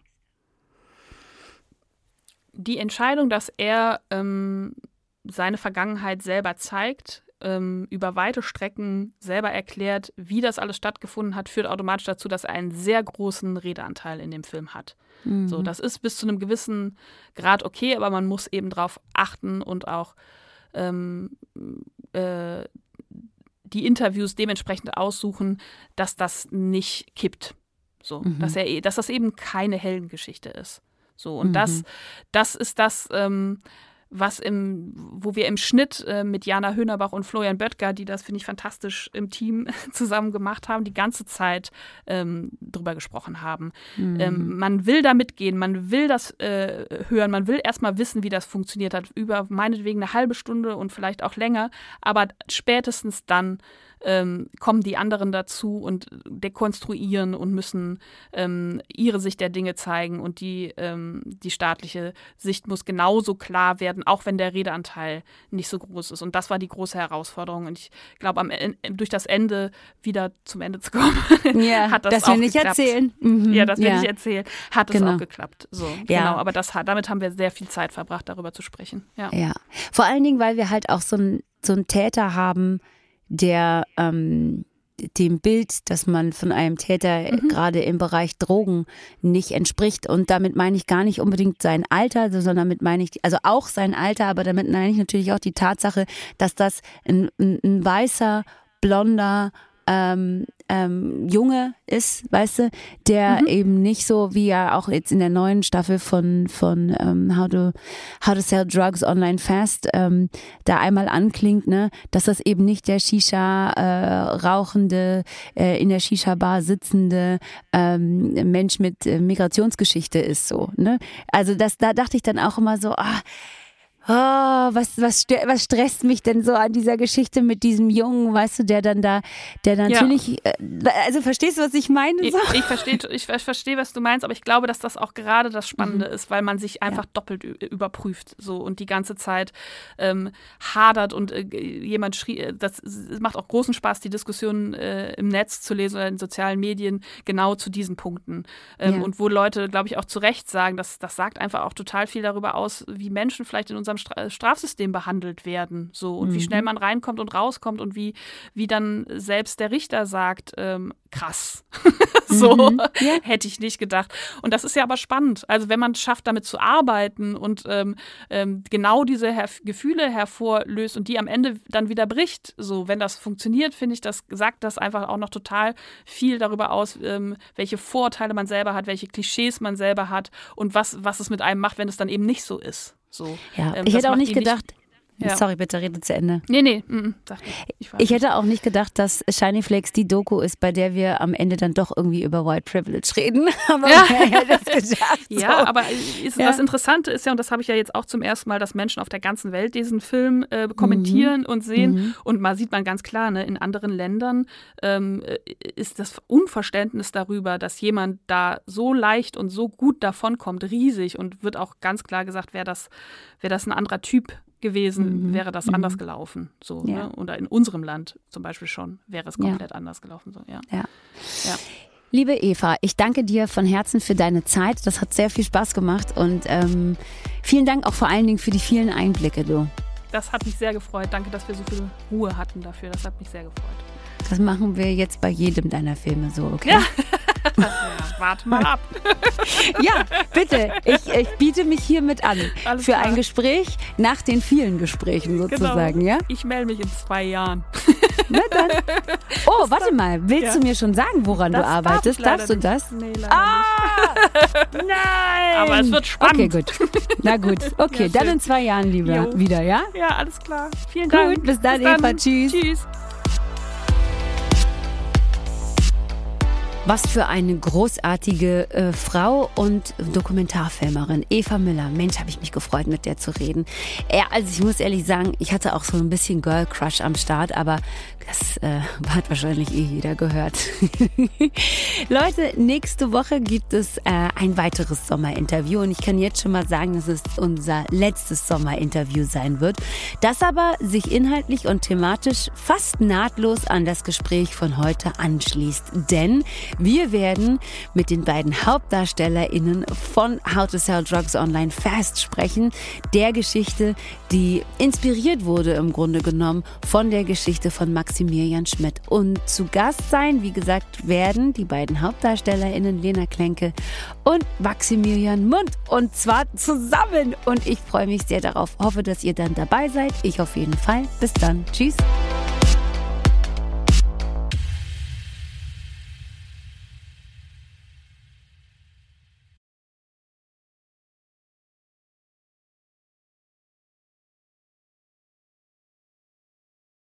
Die Entscheidung, dass er ähm, seine Vergangenheit selber zeigt, ähm, über weite Strecken selber erklärt, wie das alles stattgefunden hat, führt automatisch dazu, dass er einen sehr großen Redeanteil in dem Film hat. Mhm. So, das ist bis zu einem gewissen Grad okay, aber man muss eben darauf achten und auch ähm, äh, die Interviews dementsprechend aussuchen, dass das nicht kippt. So, mhm. dass er, dass das eben keine Heldengeschichte ist. So, und mhm. das, das ist das, ähm, was im, wo wir im Schnitt äh, mit Jana Höhnerbach und Florian Böttger, die das, finde ich, fantastisch im Team zusammen gemacht haben, die ganze Zeit ähm, drüber gesprochen haben. Mhm. Ähm, man will da mitgehen, man will das äh, hören, man will erstmal wissen, wie das funktioniert hat, über meinetwegen eine halbe Stunde und vielleicht auch länger, aber spätestens dann ähm, kommen die anderen dazu und dekonstruieren und müssen ähm, ihre Sicht der Dinge zeigen und die, ähm, die staatliche Sicht muss genauso klar werden, auch wenn der Redeanteil nicht so groß ist. Und das war die große Herausforderung. Und ich glaube, durch das Ende wieder zum Ende zu kommen, ja, hat das, das auch wir nicht geklappt. erzählen. Mhm, ja, das wir ja. nicht erzählen, hat es genau. auch geklappt. So, ja. genau. Aber das, damit haben wir sehr viel Zeit verbracht, darüber zu sprechen. Ja. ja. Vor allen Dingen, weil wir halt auch so einen so einen Täter haben, der ähm, dem Bild, das man von einem Täter mhm. gerade im Bereich Drogen nicht entspricht. Und damit meine ich gar nicht unbedingt sein Alter, sondern damit meine ich, also auch sein Alter, aber damit meine ich natürlich auch die Tatsache, dass das ein, ein, ein weißer, blonder ähm, ähm, Junge ist, weißt du, der mhm. eben nicht so wie ja auch jetzt in der neuen Staffel von von ähm, How to How to Sell Drugs Online Fast ähm, da einmal anklingt, ne, dass das eben nicht der Shisha äh, rauchende äh, in der Shisha Bar sitzende ähm, Mensch mit äh, Migrationsgeschichte ist so, ne? Also das da dachte ich dann auch immer so, ah, oh, was, was, was stresst mich denn so an dieser Geschichte mit diesem Jungen, weißt du, der dann da, der natürlich, ja. Äh, also verstehst du, was ich meine? So? Ich, ich verstehe, ich verstehe, was du meinst, aber ich glaube, dass das auch gerade das Spannende mhm. ist, weil man sich einfach ja. doppelt überprüft so und die ganze Zeit ähm, hadert und äh, jemand schrie, äh, das macht auch großen Spaß, die Diskussionen äh, im Netz zu lesen oder in sozialen Medien genau zu diesen Punkten. Ähm, ja. Und wo Leute, glaube ich, auch zu Recht sagen, dass das sagt einfach auch total viel darüber aus, wie Menschen vielleicht in unserem unserem Strafsystem behandelt werden. So und mhm. wie schnell man reinkommt und rauskommt und wie, wie dann selbst der Richter sagt, ähm, krass. so mhm. ja. hätte ich nicht gedacht. Und das ist ja aber spannend. Also wenn man es schafft, damit zu arbeiten und ähm, ähm, genau diese Her Gefühle hervorlöst und die am Ende dann wieder bricht, so wenn das funktioniert, finde ich, das sagt das einfach auch noch total viel darüber aus, ähm, welche Vorteile man selber hat, welche Klischees man selber hat und was, was es mit einem macht, wenn es dann eben nicht so ist. So, ja, ähm, ich hätte auch nicht gedacht, ja. Sorry, bitte rede zu Ende. Nee, nee, mm, mm ich, ich hätte auch nicht gedacht, dass Shiny Flakes die Doku ist, bei der wir am Ende dann doch irgendwie über White Privilege reden. Aber ja, gedacht, so. ja aber ist, ja. das Interessante ist ja, und das habe ich ja jetzt auch zum ersten Mal, dass Menschen auf der ganzen Welt diesen Film äh, kommentieren mhm. und sehen. Mhm. Und mal sieht man ganz klar, ne, in anderen Ländern ähm, äh, ist das Unverständnis darüber, dass jemand da so leicht und so gut davonkommt, riesig und wird auch ganz klar gesagt, wäre das, wär das ein anderer Typ gewesen, mhm. wäre das mhm. anders gelaufen. So, ja. ne? Oder in unserem Land zum Beispiel schon wäre es komplett ja. anders gelaufen. So, ja. ja. Liebe Eva, ich danke dir von Herzen für deine Zeit. Das hat sehr viel Spaß gemacht und ähm, vielen Dank auch vor allen Dingen für die vielen Einblicke, du. Das hat mich sehr gefreut. Danke, dass wir so viel Ruhe hatten dafür. Das hat mich sehr gefreut. Das machen wir jetzt bei jedem deiner Filme so, okay? Ja. ja, warte mal ab. ja, bitte. Ich, ich, biete mich hiermit an Alles für klar. ein Gespräch nach den vielen Gesprächen genau. sozusagen, genau. ja? Ich melde mich in zwei Jahren. Na dann. Oh, das warte mal. Willst ja. du mir schon sagen, woran das du arbeitest? Darf Darfst du das? Nee, leider ah! Nicht. Nein! Aber es wird spannend. Okay, gut. Na gut. Okay, ja, dann in zwei Jahren lieber jo. wieder, ja? Ja, alles klar. Vielen Dank. Gut, bis dann, bis dann. Eva. Tschüss. Tschüss. Was für eine großartige äh, Frau und Dokumentarfilmerin. Eva Müller. Mensch, habe ich mich gefreut, mit der zu reden. Ja, also ich muss ehrlich sagen, ich hatte auch so ein bisschen Girl Crush am Start, aber das äh, hat wahrscheinlich eh jeder gehört. Leute, nächste Woche gibt es äh, ein weiteres Sommerinterview und ich kann jetzt schon mal sagen, dass es unser letztes Sommerinterview sein wird, das aber sich inhaltlich und thematisch fast nahtlos an das Gespräch von heute anschließt. Denn wir werden mit den beiden HauptdarstellerInnen von How to Sell Drugs Online Fast sprechen, der Geschichte, die inspiriert wurde im Grunde genommen von der Geschichte von Max Maximilian Schmidt. Und zu Gast sein, wie gesagt, werden die beiden HauptdarstellerInnen Lena Klenke und Maximilian Mund. Und zwar zusammen. Und ich freue mich sehr darauf. Hoffe, dass ihr dann dabei seid. Ich auf jeden Fall. Bis dann. Tschüss.